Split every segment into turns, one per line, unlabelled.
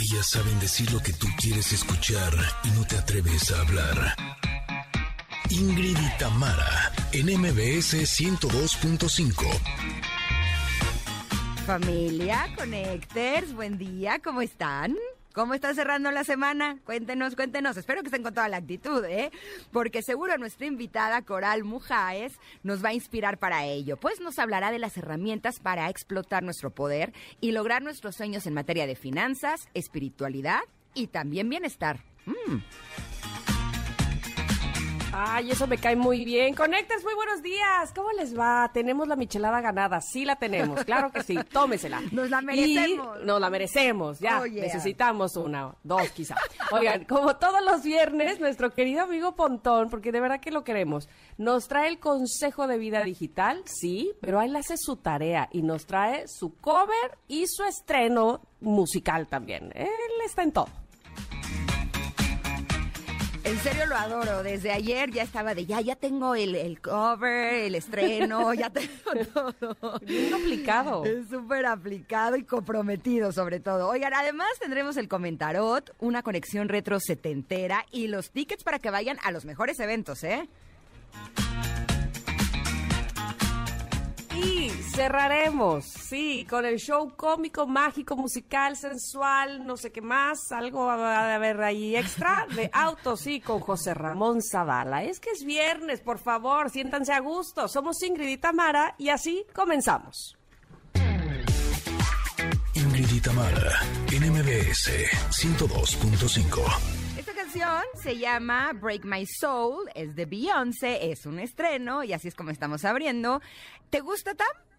Ellas saben decir lo que tú quieres escuchar y no te atreves a hablar. Ingrid y Tamara, en MBS 102.5.
Familia, Connectors, buen día, ¿cómo están? ¿Cómo está cerrando la semana? Cuéntenos, cuéntenos. Espero que estén con toda la actitud, ¿eh? Porque seguro nuestra invitada Coral Mujáez nos va a inspirar para ello, pues nos hablará de las herramientas para explotar nuestro poder y lograr nuestros sueños en materia de finanzas, espiritualidad y también bienestar. Mm.
Ay, eso me cae muy bien. Conectas, muy buenos días. ¿Cómo les va? Tenemos la michelada ganada. Sí la tenemos, claro que sí. Tómesela.
Nos la merecemos.
Y nos la merecemos, ya.
Oh, yeah.
Necesitamos una, dos quizá. Oigan, como todos los viernes, nuestro querido amigo Pontón, porque de verdad que lo queremos, nos trae el consejo de vida digital, sí, pero él hace su tarea y nos trae su cover y su estreno musical también. Él está en todo.
En serio lo adoro. Desde ayer ya estaba de ya, ya tengo el, el cover, el estreno, ya tengo todo.
Bien aplicado.
Es súper aplicado y comprometido sobre todo. Oigan, además tendremos el comentarot, una conexión retro setentera y los tickets para que vayan a los mejores eventos, ¿eh?
Cerraremos, sí, con el show cómico, mágico, musical, sensual, no sé qué más, algo va a haber ahí extra de autos, sí, con José Ramón Zavala. Es que es viernes, por favor, siéntanse a gusto. Somos Ingrid y Tamara y así comenzamos.
Ingrid y Tamara, en MBS 102.5.
Esta canción se llama Break My Soul, es de Beyoncé, es un estreno y así es como estamos abriendo. ¿Te gusta, Tam?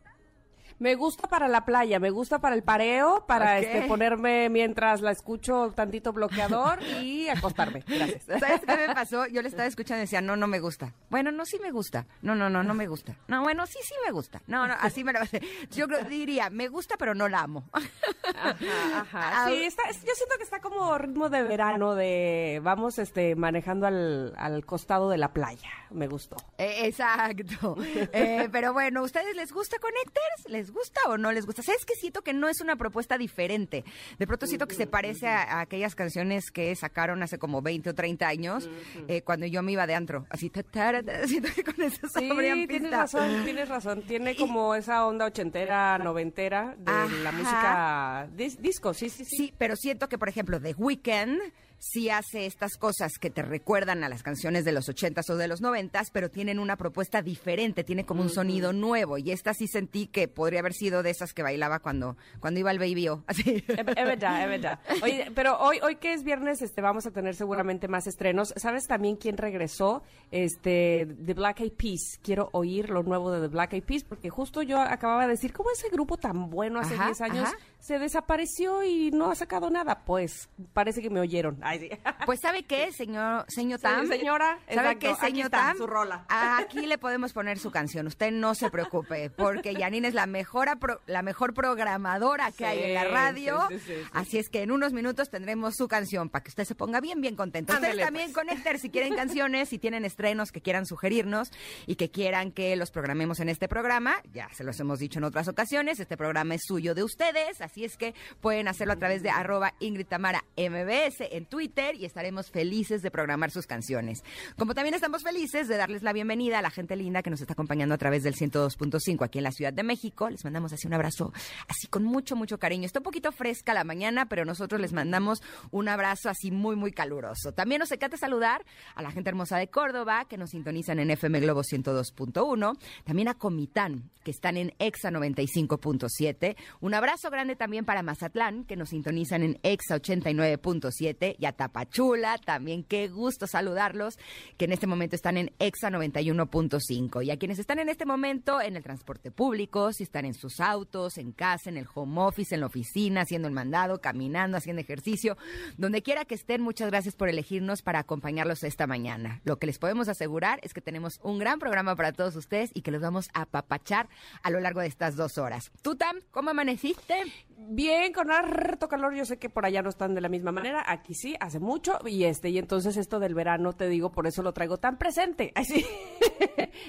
Me gusta para la playa, me gusta para el pareo, para este ponerme mientras la escucho tantito bloqueador y acostarme. Gracias.
¿Sabes qué me pasó? Yo le estaba escuchando y decía, no, no me gusta. Bueno, no, sí me gusta. No, no, no, no me gusta. No, bueno, sí, sí me gusta. No, no, así me lo Yo diría, me gusta, pero no la amo.
Ajá, ajá. Sí, está, es- yo siento que está como ritmo de verano, de vamos este manejando al, al costado de la playa. Me gustó.
Eh, exacto. Eh, pero bueno, ¿ustedes les gusta Connectors? ¿Les gusta o no les gusta? ¿Sabes que siento que no es una propuesta diferente? De pronto siento que se parece a, a aquellas canciones que sacaron hace como 20 o 30 años, eh, cuando yo me iba de antro. Así, ta, ta, ta, siento que con eso se
Sí, tienes
pista.
razón, tienes razón. Tiene como esa onda ochentera, noventera de la música dis- disco, sí, sí, sí.
Sí, pero siento que, por ejemplo, The Weeknd sí hace estas cosas que te recuerdan a las canciones de los ochentas o de los noventas, pero tienen una propuesta diferente, tiene como un sonido nuevo. Y esta sí sentí que podría haber sido de esas que bailaba cuando, cuando iba al Baby O. Así.
Es, es verdad, es verdad. Oye, pero hoy, hoy que es viernes, este, vamos a tener seguramente más estrenos. ¿Sabes también quién regresó? Este, The Black Eyed Peas. Quiero oír lo nuevo de The Black Eyed Peas, porque justo yo acababa de decir, ¿cómo ese grupo tan bueno hace
Ajá,
10 años
ajá.
Se desapareció y no ha sacado nada? Pues, parece que me oyeron. Ay, sí.
Pues ¿sabe qué, señor, señor
Sí,
Tam?
señora,
¿Sabe
exacto,
qué,
aquí
señor
está,
Tam?
su rola.
Aquí le podemos poner su canción. Usted no se preocupe, porque Janine es la mejor, la mejor programadora que
Sí,
hay en la radio.
sí, sí, sí, sí.
Así es que en unos minutos tendremos su canción para que usted se ponga bien, bien contento. Ustedes también
pues.
conecten si quieren canciones, si tienen estrenos que quieran sugerirnos y que quieran que los programemos en este programa. Ya se los hemos dicho en otras ocasiones. Este programa es suyo de ustedes, así es que pueden hacerlo a través de arroba Ingrid Tamara MBS en Twitter y estaremos felices de programar sus canciones. Como también estamos felices de darles la bienvenida a la gente linda que nos está acompañando a través del 102.5 aquí en la Ciudad de México. Les mandamos así un abrazo, así con mucho, mucho cariño. Está un poquito fresca la mañana, pero nosotros les mandamos un abrazo así muy, muy caluroso. También nos encanta saludar a la gente hermosa de Córdoba que nos sintonizan en FM Globo 102.1. También a Comitán, que están en EXA 95.7. Un abrazo grande también para Mazatlán, que nos sintonizan en EXA 89.7. Y a Tapachula, también qué gusto saludarlos, que en este momento están en EXA 91.5. Y a quienes están en este momento en el transporte público, si están en sus autos, en casa, en el home office, en la oficina, haciendo el mandado, caminando, haciendo ejercicio, donde quiera que estén, muchas gracias por elegirnos para acompañarlos esta mañana. Lo que les podemos asegurar es que tenemos un gran programa para todos ustedes y que los vamos a apapachar a lo largo de estas dos horas. ¿Tú, Tam, cómo amaneciste?
Bien, con harto calor, yo sé que por allá no están de la misma manera, aquí sí, hace mucho, y este, y entonces esto del verano, te digo, por eso lo traigo tan presente, así,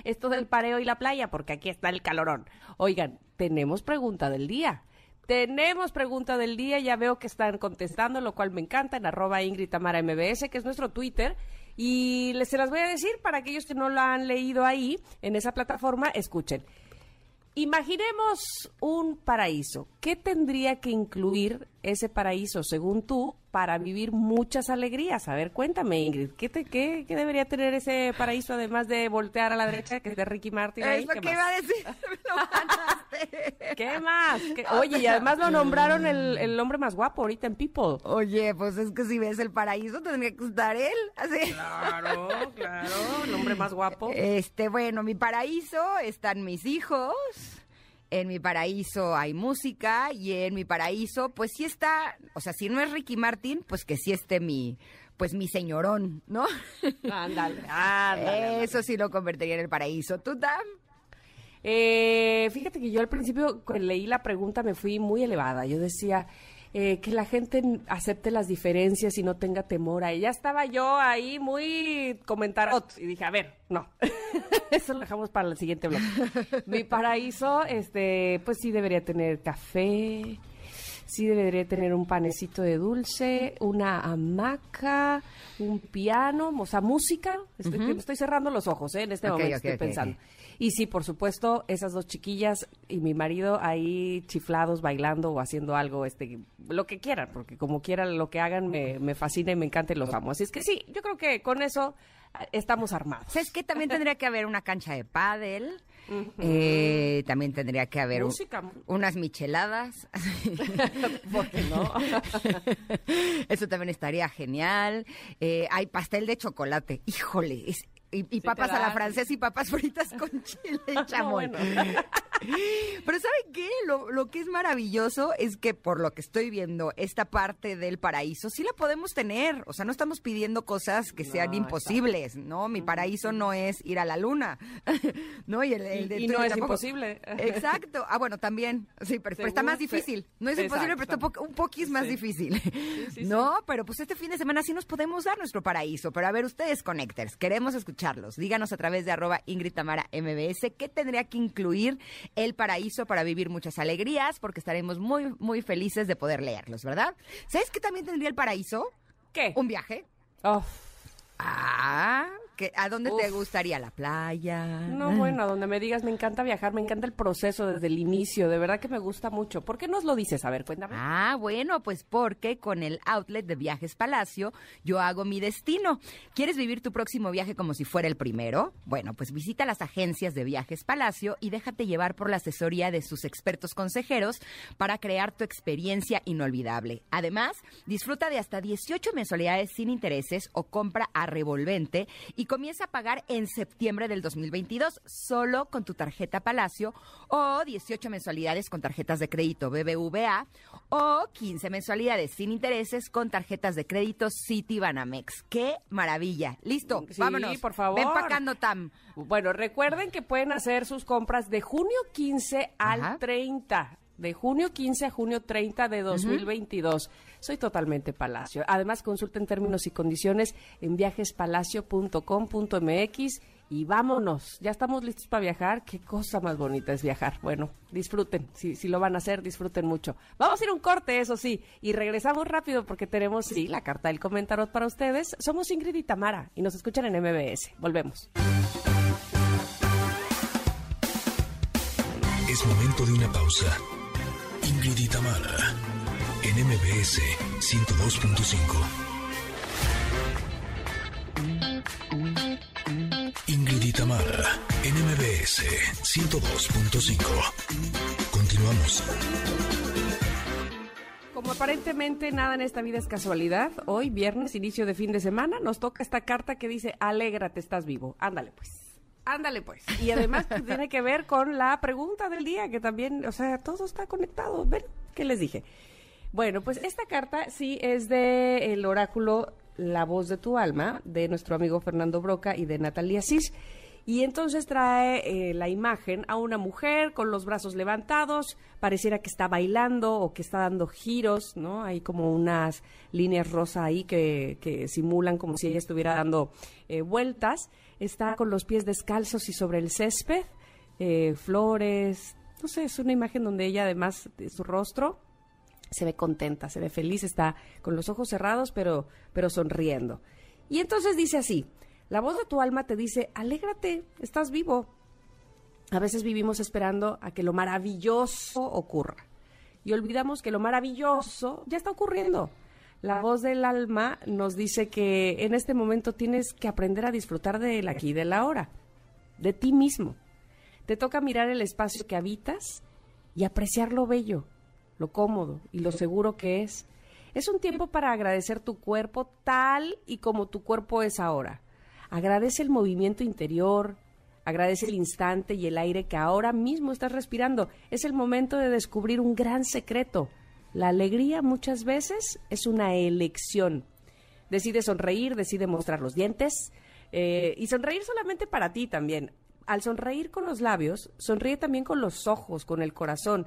esto del pareo y la playa, porque aquí está el calorón. Oigan, tenemos pregunta del día. Tenemos pregunta del día, ya veo que están contestando, lo cual me encanta, en arroba Ingrid Tamara MBS, que es nuestro Twitter. Y les se las voy a decir para aquellos que no lo han leído ahí, en esa plataforma, escuchen. Imaginemos un paraíso. ¿Qué tendría que incluir ese paraíso, según tú, para vivir muchas alegrías? A ver, cuéntame, Ingrid, ¿qué, te, qué, qué debería tener ese paraíso además de voltear a la derecha, que es de Ricky Martin? ahí?
Es lo
¿Qué
que
más?
iba a decir. Lo.
¿Qué más? ¿Qué- Oye, y además lo nombraron el, el hombre más guapo ahorita en People.
Oye, pues es que si ves el paraíso tendría que estar él. Así.
Claro, claro, el hombre más guapo.
Este, bueno, mi paraíso están mis hijos. En mi paraíso hay música y en mi paraíso, pues sí está, o sea, si no es Ricky Martin, pues que sí esté mi, pues mi señorón, ¿no?
Ándale, ándale.
Eso sí lo convertiría en el paraíso. ¿Tú, Tam?
Eh, fíjate que yo al principio cuando leí la pregunta me fui muy elevada. Yo decía eh, que la gente acepte las diferencias y no tenga temor a ella. Estaba yo ahí muy comentarot y dije, a ver, no. Eso lo dejamos para el siguiente blog. Mi paraíso, este, pues sí debería tener café, sí debería tener un panecito de dulce, una hamaca, un piano, o sea, música. Estoy, cerrando los ojos, ¿eh? En este momento estoy pensando. Y sí, por supuesto, esas dos chiquillas y mi marido ahí chiflados, bailando o haciendo algo, este, lo que quieran, porque como quieran lo que hagan me, me fascina y me encanta y los amo. Así es que sí, yo creo que con eso eh, estamos armados.
¿Sabes qué? También tendría que haber una cancha de pádel. Eh, también tendría que haber un- unas micheladas.
¿Por qué no?
Eso también estaría genial. Eh, hay pastel de chocolate. Híjole, es- y, y papas a la francesa y papas fritas con chile y chamoy.
bueno.
Pero ¿saben qué? Lo, lo que es maravilloso es que por lo que estoy viendo, esta parte del paraíso sí la podemos tener. O sea, no estamos pidiendo cosas que sean
No,
imposibles, ¿no? Mi paraíso no es ir a la luna, ¿no? Y, el, el de
Y
tuyo
no es
tampoco.
imposible.
Exacto. Ah, bueno, también. Sí, pero, pero está más difícil. No es imposible, pero está un poquis más
Sí.
difícil.
sí,
no, pero pues este fin de semana sí nos podemos dar nuestro paraíso. Pero a ver, ustedes, Connectors, queremos escucharlos. Díganos a través de arroba Ingrid Tamara MBS qué tendría que incluir el paraíso para vivir muchas alegrías, porque estaremos muy, muy felices de poder leerlos, ¿verdad? ¿Sabes qué también tendría el paraíso?
¿Qué?
Un viaje.
Oh,
Ah, ¿qué- ¿a dónde te gustaría? ¿La playa?
no, bueno, donde me digas, me encanta viajar, me encanta el proceso desde el inicio, de verdad que me gusta mucho. ¿Por qué nos lo dices? A ver, cuéntame.
Ah, bueno, pues porque con el outlet de Viajes Palacio yo hago mi destino. ¿Quieres vivir tu próximo viaje como si fuera el primero? Bueno, pues visita las agencias de Viajes Palacio y déjate llevar por la asesoría de sus expertos consejeros para crear tu experiencia inolvidable. Además, disfruta de hasta 18 mensualidades sin intereses o compra a revolvente y comienza a pagar en septiembre del 2022 solo con tu tarjeta Palacio o 18 mensualidades con tarjetas de crédito BBVA o 15 mensualidades sin intereses con tarjetas de crédito Citibanamex. ¡Qué maravilla! Listo,
Sí,
vámonos.
por favor.
Ven pacando, Tam.
Bueno, recuerden que pueden hacer sus compras de junio 15 al
Ajá.
30. De junio 15 a junio 30 de 2022. Soy totalmente Palacio. Además, consulten términos y condiciones en viajespalacio.com.mx y vámonos. Ya estamos listos para viajar. Qué cosa más bonita es viajar. Bueno, disfruten. Si, si lo van a hacer, disfruten mucho. Vamos a ir a un corte, eso sí. Y regresamos rápido porque tenemos, sí, la carta del comentarot para ustedes. Somos Ingrid y Tamara y nos escuchan en MBS. Volvemos.
Es momento de una pausa. Ingrid y en MBS 102.5. Ingrid en MBS 102.5. Continuamos.
Como aparentemente nada en esta vida es casualidad, hoy, viernes, inicio de fin de semana, nos toca esta carta que dice, alégrate, estás vivo. Ándale pues. Ándale pues. Y además pues, tiene que ver con la pregunta del día, que también, o sea, todo está conectado. ¿Ven? ¿Qué les dije? Bueno, pues esta carta sí es de el oráculo La voz de tu alma, de nuestro amigo Fernando Broca y de Natalia Cis. Y entonces trae eh, la imagen a una mujer con los brazos levantados, pareciera que está bailando o que está dando giros, ¿no? Hay como unas líneas rosa ahí que, que simulan como si ella estuviera dando eh, vueltas. Está con los pies descalzos y sobre el césped, eh, flores, no sé, es una imagen donde ella además de su rostro se ve contenta, se ve feliz, está con los ojos cerrados, pero, pero sonriendo. Y entonces dice así, la voz de tu alma te dice, alégrate, estás vivo. A veces vivimos esperando a que lo maravilloso ocurra y olvidamos que lo maravilloso ya está ocurriendo. La voz del alma nos dice que en este momento tienes que aprender a disfrutar del aquí y del ahora, de ti mismo. Te toca mirar el espacio que habitas y apreciar lo bello, lo cómodo y lo seguro que es. Es un tiempo para agradecer tu cuerpo tal y como tu cuerpo es ahora. Agradece el movimiento interior, agradece el instante y el aire que ahora mismo estás respirando. Es el momento de descubrir un gran secreto. La alegría muchas veces es una elección. Decide sonreír, decide mostrar los dientes eh, y sonreír solamente para ti también. Al sonreír con los labios, sonríe también con los ojos, con el corazón.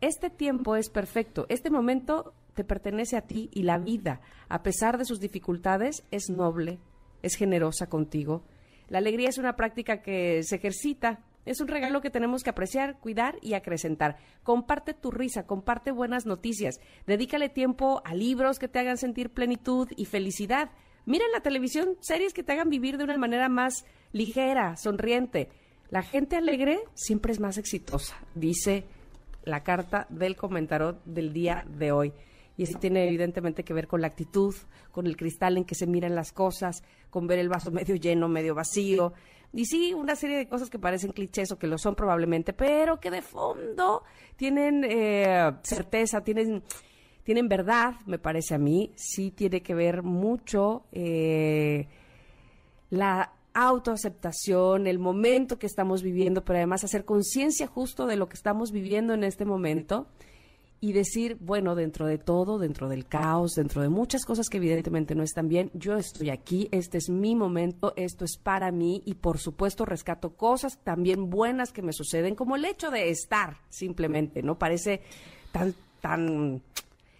Este tiempo es perfecto, este momento te pertenece a ti y la vida, a pesar de sus dificultades, es noble, es generosa contigo. La alegría es una práctica que se ejercita, es un regalo que tenemos que apreciar, cuidar y acrecentar. Comparte tu risa, comparte buenas noticias, dedícale tiempo a libros que te hagan sentir plenitud y felicidad. Mira en la televisión series que te hagan vivir de una manera más ligera, sonriente. La gente alegre siempre es más exitosa, dice la carta del comentario del día de hoy. Y eso tiene evidentemente que ver con la actitud, con el cristal en que se miran las cosas, con ver el vaso medio lleno, medio vacío. Y sí, una serie de cosas que parecen clichés o que lo son probablemente, pero que de fondo tienen eh, certeza, tienen, tienen verdad, me parece a mí. Sí tiene que ver mucho eh, la autoaceptación, el momento que estamos viviendo, pero además hacer conciencia justo de lo que estamos viviendo en este momento y decir, bueno, dentro de todo, dentro del caos, dentro de muchas cosas que evidentemente no están bien, yo estoy aquí, este es mi momento, esto es para mí y por supuesto rescato cosas también buenas que me suceden, como el hecho de estar simplemente, ¿no? Parece tan, tan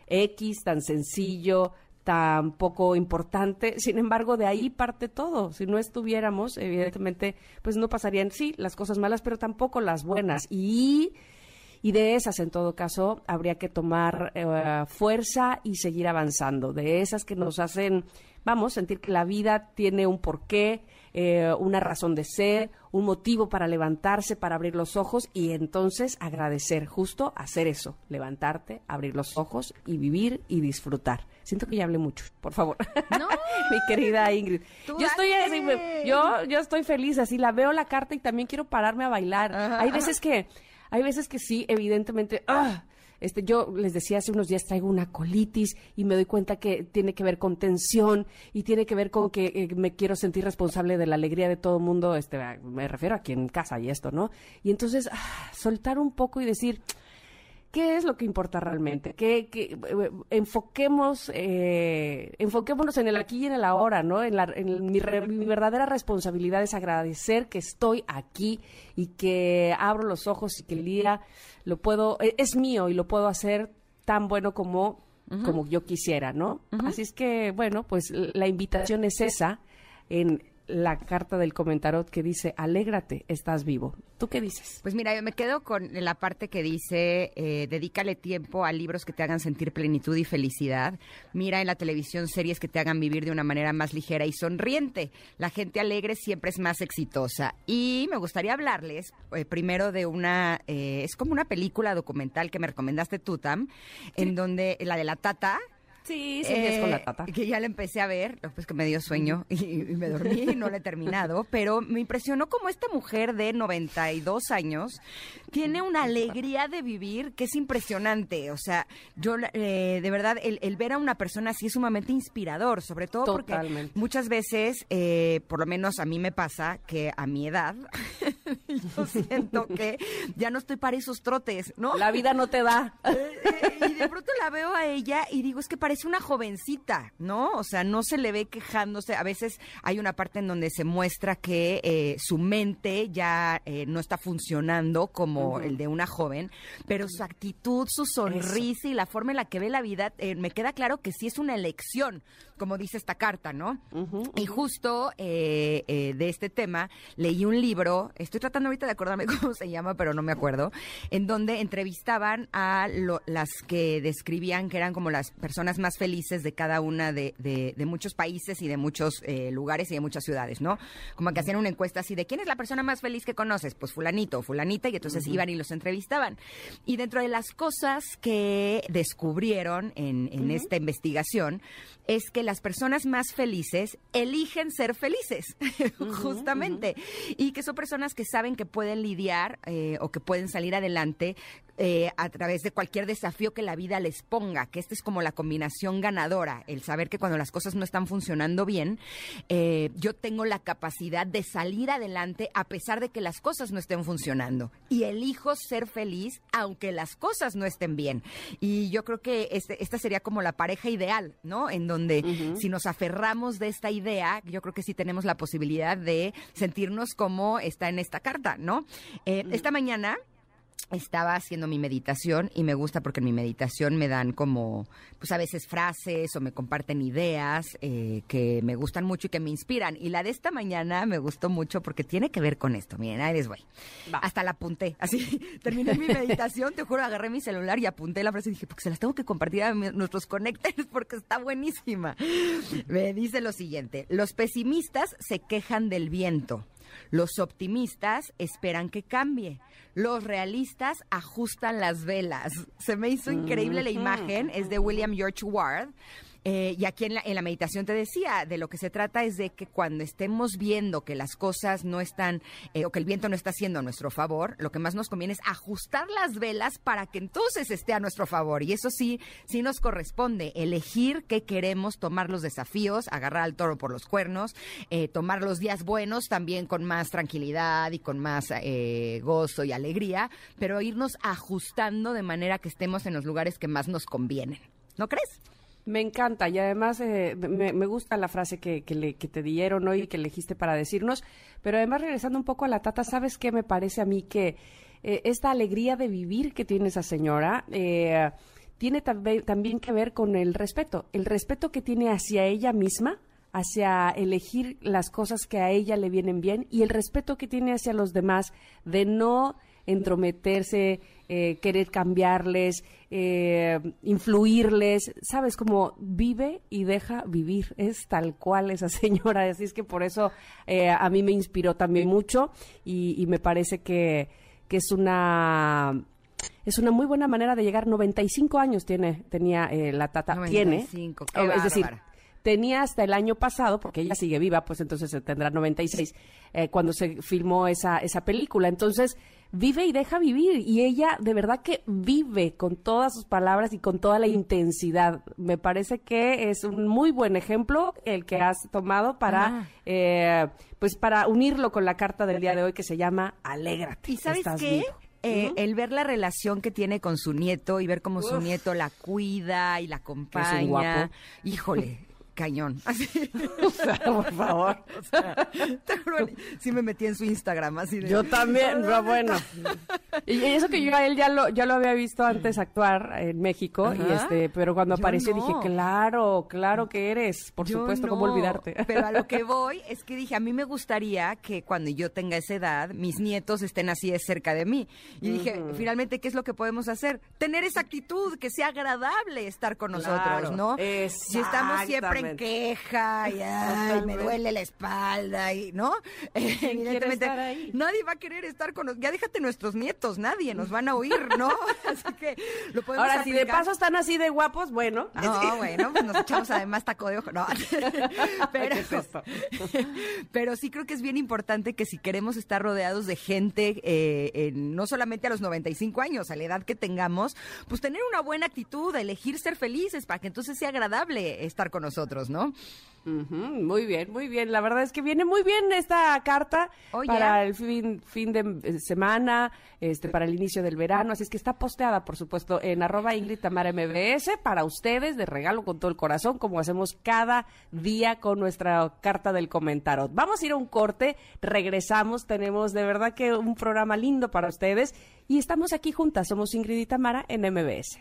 X, tan sencillo, tan poco importante. Sin embargo, de ahí parte todo. Si no estuviéramos, evidentemente, pues no pasarían, sí, las cosas malas, pero tampoco las buenas. Y, y de esas, en todo caso, habría que tomar eh, fuerza y seguir avanzando. De esas que nos hacen, vamos, sentir que la vida tiene un porqué, eh, una razón de ser, un motivo para levantarse, para abrir los ojos y entonces agradecer, justo hacer eso, levantarte, abrir los ojos y vivir y disfrutar. Siento que ya hablé mucho, por favor.
No.
Mi querida Ingrid. Yo estoy así, yo, yo estoy feliz, así la veo la carta y también quiero pararme a bailar. hay veces que, hay veces que sí, evidentemente, ¡ah! Este, yo les decía hace unos días traigo una colitis y me doy cuenta que tiene que ver con tensión y tiene que ver con que eh, me quiero sentir responsable de la alegría de todo el mundo, este, me refiero aquí en casa y esto, ¿no? Y entonces ah, soltar un poco y decir, ¿Qué es lo que importa realmente? Que, que eh, enfoquemos, eh, enfoquémonos en el aquí y en el ahora, ¿no? En, la, mi, verdadera responsabilidad es agradecer que estoy aquí y que abro los ojos y que el día lo puedo, e, es mío y lo puedo hacer tan bueno como, como yo quisiera, ¿no? Así es que, bueno, pues la invitación es esa en la carta del comentarot que dice, alégrate, estás vivo. ¿Tú qué dices?
Pues mira, yo me quedo con la parte que dice, eh, dedícale tiempo a libros que te hagan sentir plenitud y felicidad. Mira en la televisión series que te hagan vivir de una manera más ligera y sonriente. La gente alegre siempre es más exitosa. Y me gustaría hablarles eh, primero de una, eh, es como una película documental que me recomendaste tú, Tam, en donde la de la tata,
Sí, sí, es con la tata.
Eh, que ya la empecé a ver, pues que me dio sueño y, me dormí y no la he terminado, pero me impresionó como esta mujer de 92 años tiene una alegría de vivir que es impresionante. O sea, yo eh, de verdad, el, ver a una persona así es sumamente inspirador, sobre todo porque muchas veces, eh, por lo menos a mí me pasa que a mi edad, yo siento que ya no estoy para esos trotes, ¿no?
La vida no te da.
y de pronto la veo a ella y digo, es que parece una jovencita, ¿no? O sea, no se le ve quejándose. A veces hay una parte en donde se muestra que eh, su mente ya eh, no está funcionando como el de una joven, pero su actitud, su sonrisa y la forma en la que ve la vida, eh, me queda claro que sí es una elección, como dice esta carta, ¿no? Y justo de este tema leí un libro, estoy tratando ahorita de acordarme cómo se llama, pero no me acuerdo, en donde entrevistaban a las que describían que eran como las personas más felices de cada una de, muchos países y de muchos eh, lugares y de muchas ciudades, ¿no? Como que hacían una encuesta así de quién es la persona más feliz que conoces, pues fulanito o fulanita, y entonces iban y los entrevistaban. Y dentro de las cosas que descubrieron en, esta investigación es que las personas más felices eligen ser felices, justamente, y que son personas que saben que pueden lidiar eh, o que pueden salir adelante eh, a través de cualquier desafío que la vida les ponga, que esta es como la combinación ganadora, el saber que cuando las cosas no están funcionando bien, eh, yo tengo la capacidad de salir adelante a pesar de que las cosas no estén funcionando. Y elijo ser feliz aunque las cosas no estén bien. Y yo creo que este, esta sería como la pareja ideal, ¿no? En donde si nos aferramos de esta idea, yo creo que sí tenemos la posibilidad de sentirnos como está en esta carta, ¿no? Eh, esta mañana estaba haciendo mi meditación y me gusta porque en mi meditación me dan como, pues a veces frases o me comparten ideas eh, que me gustan mucho y que me inspiran. Y la de esta mañana me gustó mucho porque tiene que ver con esto. Miren, ahí les voy. Hasta la apunté. Así, terminé mi meditación, te juro, agarré mi celular y apunté la frase y dije, porque se las tengo que compartir a nuestros conectores porque está buenísima. Me dice lo siguiente, los pesimistas se quejan del viento. Los optimistas esperan que cambie. Los realistas ajustan las velas. Se me hizo increíble la imagen. Es de William George Ward. Eh, y aquí en la, en la, meditación te decía, de lo que se trata es de que cuando estemos viendo que las cosas no están, eh, o que el viento no está haciendo a nuestro favor, lo que más nos conviene es ajustar las velas para que entonces esté a nuestro favor. Y eso sí, sí nos corresponde, elegir qué queremos, tomar los desafíos, agarrar al toro por los cuernos, eh, tomar los días buenos también con más tranquilidad y con más gozo y alegría, pero irnos ajustando de manera que estemos en los lugares que más nos convienen. ¿No crees?
Me encanta y además eh, me, gusta la frase que, le, que te dieron hoy y que elegiste para decirnos, pero además regresando un poco a la tata, ¿sabes qué me parece a mí que eh, esta alegría de vivir que tiene esa señora eh, tiene también que ver con el respeto, el respeto que tiene hacia ella misma, hacia elegir las cosas que a ella le vienen bien y el respeto que tiene hacia los demás de no entrometerse, eh, querer cambiarles, eh, influirles, sabes, como vive y deja vivir, es tal cual esa señora, así es que por eso eh, a mí me inspiró también mucho y, me parece que, que, es una... Es una muy buena manera de llegar. 95 años tiene, tenía la tata.
95,
tiene. es decir, tenía hasta el año pasado, porque ella sigue viva, pues entonces tendrá 96, eh, cuando se filmó esa, esa película. Entonces, vive y deja vivir. Y ella de verdad que vive con todas sus palabras y con toda la intensidad. Me parece que es un muy buen ejemplo el que has tomado para, eh, pues para unirlo con la carta del día de hoy que se llama Alégrate.
¿Y sabes qué? Eh, el ver la relación que tiene con su nieto y ver cómo su nieto la cuida y la acompaña. Híjole, cañón. Así.
O sea, por favor. O sea,
sí me metí en su Instagram, así
Yo también, pero bueno. Y eso que yo a él ya lo, ya lo había visto antes actuar en México, y este, pero cuando apareció dije, claro, claro que eres, por supuesto, ¿cómo olvidarte?
Pero a lo que voy es que dije, a mí me gustaría que cuando yo tenga esa edad, mis nietos estén así de cerca de mí. Y dije, finalmente, ¿qué es lo que podemos hacer? Tener esa actitud, que sea agradable estar con nosotros, ¿no? Si estamos siempre queja y ay, me duele la espalda y, ¿no?
Evidentemente,
nadie va a querer estar con nosotros. Ya déjate nuestros nietos, nadie nos van a oír, ¿no? Así que lo podemos
Ahora, si de paso están así de guapos, bueno.
No, bueno, pues nos echamos además taco de ojo. No. Pero, pero sí creo que es bien importante que si queremos estar rodeados de gente, eh, no solamente a los 95 años, a la edad que tengamos, pues tener una buena actitud, elegir ser felices para que entonces sea agradable estar con nosotros. Nosotros, ¿no?
Muy bien, muy bien. La verdad es que viene muy bien esta carta
Oye.
para el fin, fin de eh, semana, este, para el inicio del verano. Así es que está posteada, por supuesto, en arroba Ingrid Tamara MBS para ustedes de regalo con todo el corazón, como hacemos cada día con nuestra carta del comentario. Vamos a ir a un corte, regresamos. Tenemos de verdad que un programa lindo para ustedes y estamos aquí juntas. Somos Ingrid y Tamara en MBS.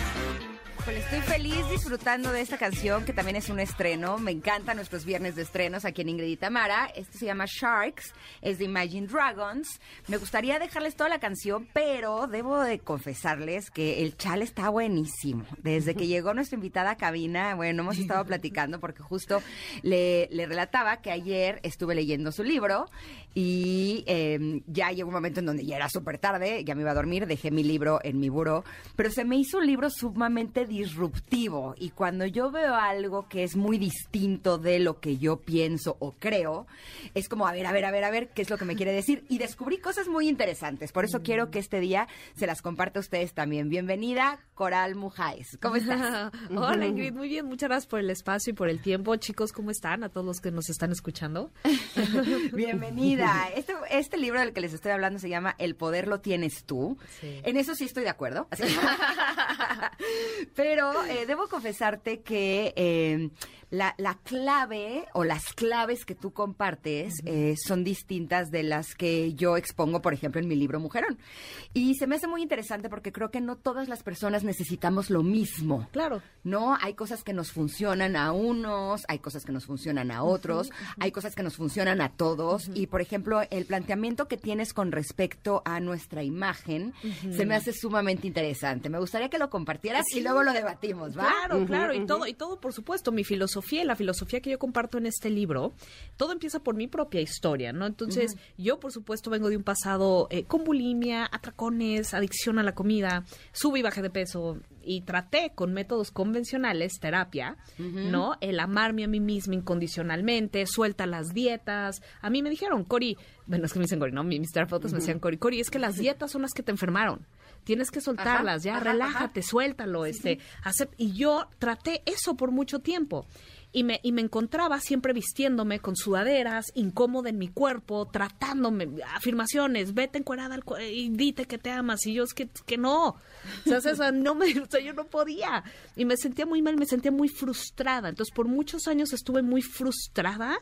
Pues estoy feliz disfrutando de esta canción que también es un estreno. Me encantan nuestros viernes de estrenos aquí en Ingrid y Tamara. Esto se llama Sharks, es de Imagine Dragons. Me gustaría dejarles toda la canción, pero debo de confesarles que el chal está buenísimo. Desde que llegó nuestra invitada a cabina, bueno, hemos estado platicando porque justo le, relataba que ayer estuve leyendo su libro y eh, ya llegó un momento en donde ya era súper tarde, ya me iba a dormir, dejé mi libro en mi buró, pero se me hizo un libro sumamente disruptivo y cuando yo veo algo que es muy distinto de lo que yo pienso o creo, es como, a ver, a ver, a ver, a ver, qué es lo que me quiere decir y descubrí cosas muy interesantes, por eso quiero que este día se las comparta a ustedes también. Bienvenida, Coral Mujáez, ¿cómo estás?
Hola Ingrid, muy bien, muchas gracias por el espacio y por el tiempo. Chicos, ¿cómo están? A todos los que nos están escuchando.
Bienvenida. Este, este libro del que les estoy hablando se llama El poder lo tienes tú.
Sí.
En eso sí estoy de acuerdo. Así- Pero eh, debo confesarte que eh, la, la clave o las claves que tú compartes eh, son distintas de las que yo expongo, por ejemplo, en mi libro Mujerón. Y se me hace muy interesante porque creo que no todas las personas necesitamos lo mismo.
Claro.
No, hay cosas que nos funcionan a unos, hay cosas que nos funcionan a otros, hay cosas que nos funcionan a todos. Y, por ejemplo, el planteamiento que tienes con respecto a nuestra imagen se me hace sumamente interesante. Me gustaría que lo compartieras y luego lo debatimos, ¿va?
Claro, claro, y todo, y todo, por supuesto, mi filosofía y la filosofía que yo comparto en este libro, todo empieza por mi propia historia, ¿no? Entonces, yo, por supuesto, vengo de un pasado eh, con bulimia, atracones, adicción a la comida, sube y bajé de peso, y traté con métodos convencionales, terapia, ¿no? El amarme a mí misma incondicionalmente, suelta las dietas. A mí me dijeron, Cori, bueno, es que me dicen Cori, no, mis terapeutas me decían Cori, Cori, es que las dietas son las que te enfermaron. Tienes que soltarlas, ya,
ajá,
relájate, suéltalo, este, acep- y yo traté eso por mucho tiempo. Y me, y me encontraba siempre vistiéndome con sudaderas, incómoda en mi cuerpo, tratándome, afirmaciones, vete encuerada al y dite que te amas. Y yo es que, que no. O sea, no me, o sea, yo no podía. Y me sentía muy mal, me sentía muy frustrada. Entonces, por muchos años estuve muy frustrada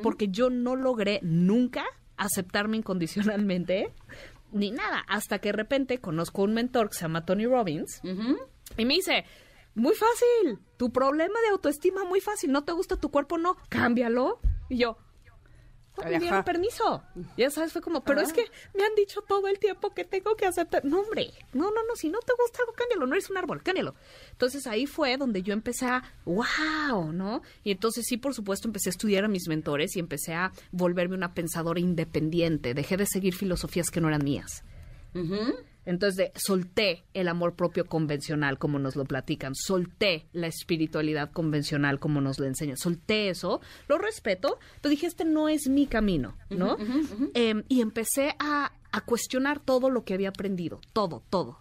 porque yo no logré nunca aceptarme incondicionalmente ni nada. Hasta que de repente conozco un mentor que se llama Tony Robbins y me dice, muy fácil, tu problema de autoestima muy fácil, no te gusta tu cuerpo, no, cámbialo. Y yo, "Oh, me dieron permiso. Ya sabes, fue como, pero es que me han dicho todo el tiempo que tengo que aceptar. No, hombre, no, no, no, si no te gusta algo, cámbialo, no eres un árbol, cámbialo. Entonces ahí fue donde yo empecé a, wow, ¿no? Y entonces sí, por supuesto, empecé a estudiar a mis mentores y empecé a volverme una pensadora independiente. Dejé de seguir filosofías que no eran mías. Entonces de- solté el amor propio convencional como nos lo platican, solté la espiritualidad convencional como nos lo enseñan, solté eso, lo respeto, pero dije, este no es mi camino, ¿no? Em, y empecé a, a cuestionar todo lo que había aprendido, todo, todo.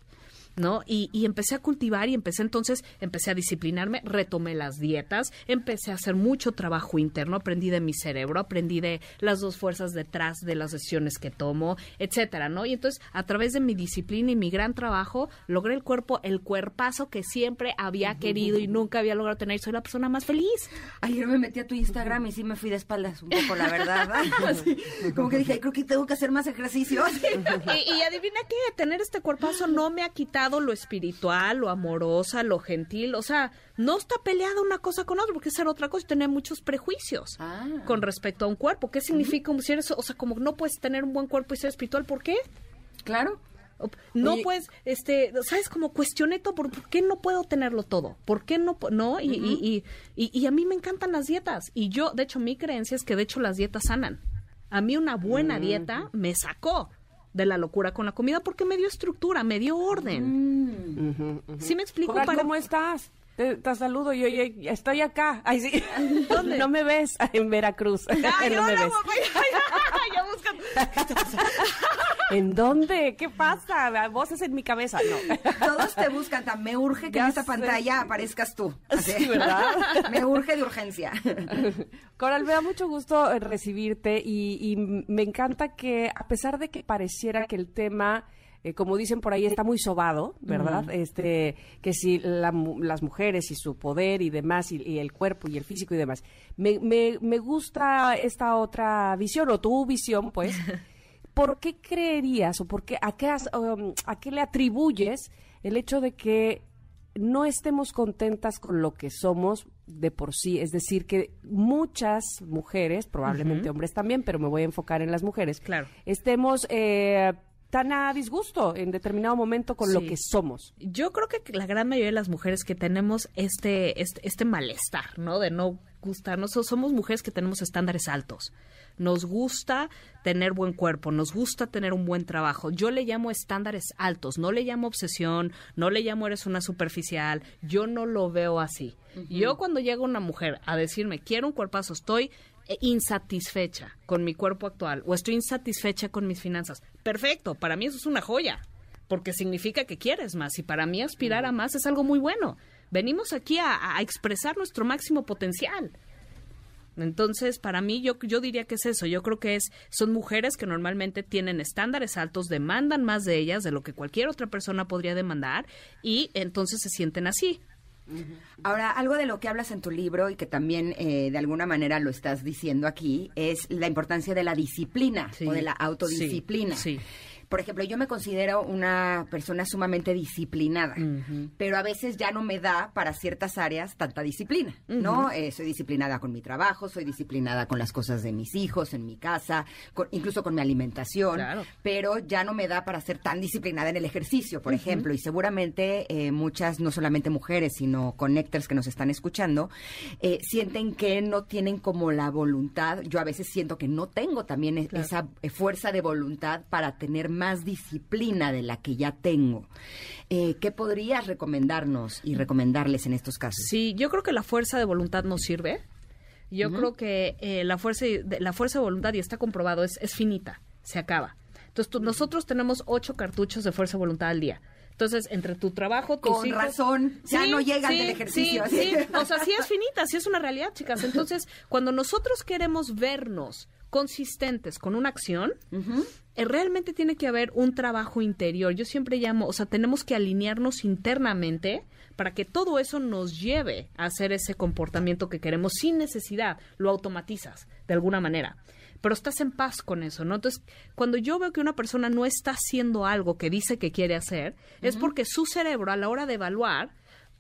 ¿No? Y, y empecé a cultivar y empecé entonces, empecé a disciplinarme, retomé las dietas, empecé a hacer mucho trabajo interno, aprendí de mi cerebro, aprendí de las dos fuerzas detrás de las decisiones que tomo, etcétera, ¿no? Y entonces, a través de mi disciplina y mi gran trabajo, logré el cuerpo, el cuerpazo que siempre había querido y nunca había logrado tener. Soy la persona más feliz.
Ayer me metí a tu Instagram y sí me fui de espaldas un poco, la verdad. Así, como que dije, "Ay, creo que tengo que hacer más ejercicio.
y, y adivina qué, tener este cuerpazo no me ha quitado lo espiritual, lo amorosa, lo gentil, o sea, no está peleada una cosa con otra, porque es ser otra cosa y tener muchos prejuicios
Ah.
con respecto a un cuerpo. ¿Qué significa como si eres, o sea, como no puedes tener un buen cuerpo y ser espiritual? ¿Por qué?
Claro.
No
Oye-
puedes, este, ¿sabes? Como cuestioné todo, ¿por, por qué no puedo tenerlo todo? ¿Por qué no? No, y, y, y, y- y a mí me encantan las dietas. Y yo, de hecho, mi creencia es que de hecho las dietas sanan. A mí una buena dieta me sacó. De la locura con la comida porque me dio estructura, me dio orden. ¿Sí me explico? Para-
¿cómo estás? Te, te saludo, yo, yo- estoy acá. Ay, sí. No me ves en Veracruz.
Ay,
no me
hola,
ves.
Ay, ya buscan.
¿En dónde? ¿Qué pasa? Voces en mi cabeza. No.
Todos te buscan, tan me urge que
Ya
en esta
sé.
pantalla aparezcas tú. Así.
Sí, ¿verdad?
Me urge de urgencia.
Coral, me da mucho gusto eh, recibirte y, y me encanta que, a pesar de que pareciera que el tema, eh, como dicen por ahí, está muy sobado, ¿verdad? Este, que si la las mujeres y su poder y demás, y, y el cuerpo y el físico y demás. Me, me, me gusta esta otra visión, o tu visión, pues. ¿Por qué creerías o por qué, a qué, has- um, a qué le atribuyes el hecho de que no estemos contentas con lo que somos de por sí. Es decir, que muchas mujeres, probablemente hombres también, pero me voy a enfocar en las mujeres,
Claro.
estemos eh, tan a disgusto en determinado momento con lo que somos.
Yo creo que la gran mayoría de las mujeres que tenemos este, este, este malestar, ¿no? De no gustarnos, so- somos mujeres que tenemos estándares altos. Nos gusta tener buen cuerpo, nos gusta tener un buen trabajo. Yo le llamo estándares altos, no le llamo obsesión, no le llamo eres una superficial, yo no lo veo así. Yo cuando llega una mujer a decirme quiero un cuerpazo, estoy insatisfecha con mi cuerpo actual o estoy insatisfecha con mis finanzas. Perfecto, para mí eso es una joya porque significa que quieres más y para mí aspirar a más es algo muy bueno. Venimos aquí a, a expresar nuestro máximo potencial. Entonces, para mí, yo, yo diría que es eso. Yo creo que es, son mujeres que normalmente tienen estándares altos, demandan más de ellas de lo que cualquier otra persona podría demandar y entonces se sienten así.
Ahora, algo de lo que hablas en tu libro y que también eh, de alguna manera lo estás diciendo aquí es la importancia de la disciplina
Sí,
o de la autodisciplina.
sí, sí.
Por ejemplo, yo me considero una persona sumamente disciplinada, pero a veces ya no me da para ciertas áreas tanta disciplina, ¿no? Eh, soy disciplinada con mi trabajo, soy disciplinada con las cosas de mis hijos, en mi casa, con- incluso con mi alimentación,
Claro.
pero ya no me da para ser tan disciplinada en el ejercicio, por ejemplo, y seguramente eh, muchas, no solamente mujeres, sino connectors que nos están escuchando, eh, sienten que no tienen como la voluntad, yo a veces siento que no tengo también e- esa fuerza de voluntad para tener más disciplina de la que ya tengo. Eh, ¿Qué podrías recomendarnos y recomendarles en estos casos?
Sí, yo creo que la fuerza de voluntad no sirve. Yo creo que eh, la, fuerza, de- la fuerza de voluntad, y está comprobado, es, es finita, se acaba. Entonces, tú- nosotros tenemos ocho cartuchos de fuerza de voluntad al día. Entonces, entre tu trabajo, tus
Con
hijos-
razón, ya no llegan del ejercicio,
Sí, sí, o sea, sí es finita, sí es una realidad, chicas. Entonces, cuando nosotros queremos vernos consistentes con una acción, realmente tiene que haber un trabajo interior. Yo siempre llamo, o sea, tenemos que alinearnos internamente para que todo eso nos lleve a hacer ese comportamiento que queremos sin necesidad. Lo automatizas de alguna manera. Pero estás en paz con eso, ¿no? Entonces, cuando yo veo que una persona no está haciendo algo que dice que quiere hacer, es porque su cerebro a la hora de evaluar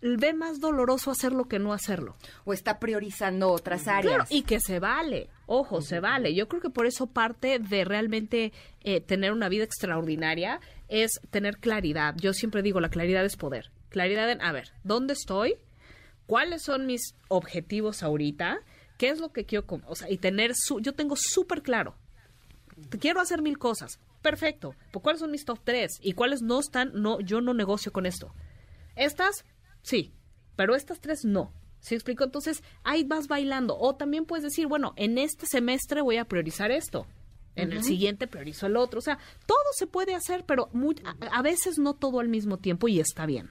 ve más doloroso hacerlo que no hacerlo.
¿O está priorizando otras áreas?
Claro, y que se vale, ojo, se vale. Yo creo que por eso parte de realmente eh, tener una vida extraordinaria es tener claridad. Yo siempre digo, la claridad es poder. Claridad en, a ver, ¿dónde estoy? ¿Cuáles son mis objetivos ahorita? ¿Qué es lo que quiero? O sea, y tener su, yo tengo súper claro. Quiero hacer mil cosas. Perfecto. ¿Pues ¿Cuáles son mis top tres? ¿Y cuáles no están? No, yo no negocio con esto. Estas, sí, pero estas tres no. ¿Sí explico? Entonces, ahí vas bailando. O también puedes decir, bueno, en este semestre voy a priorizar esto. En el siguiente priorizo el otro. O sea, todo se puede hacer, pero muy- a, a veces no todo al mismo tiempo y está bien.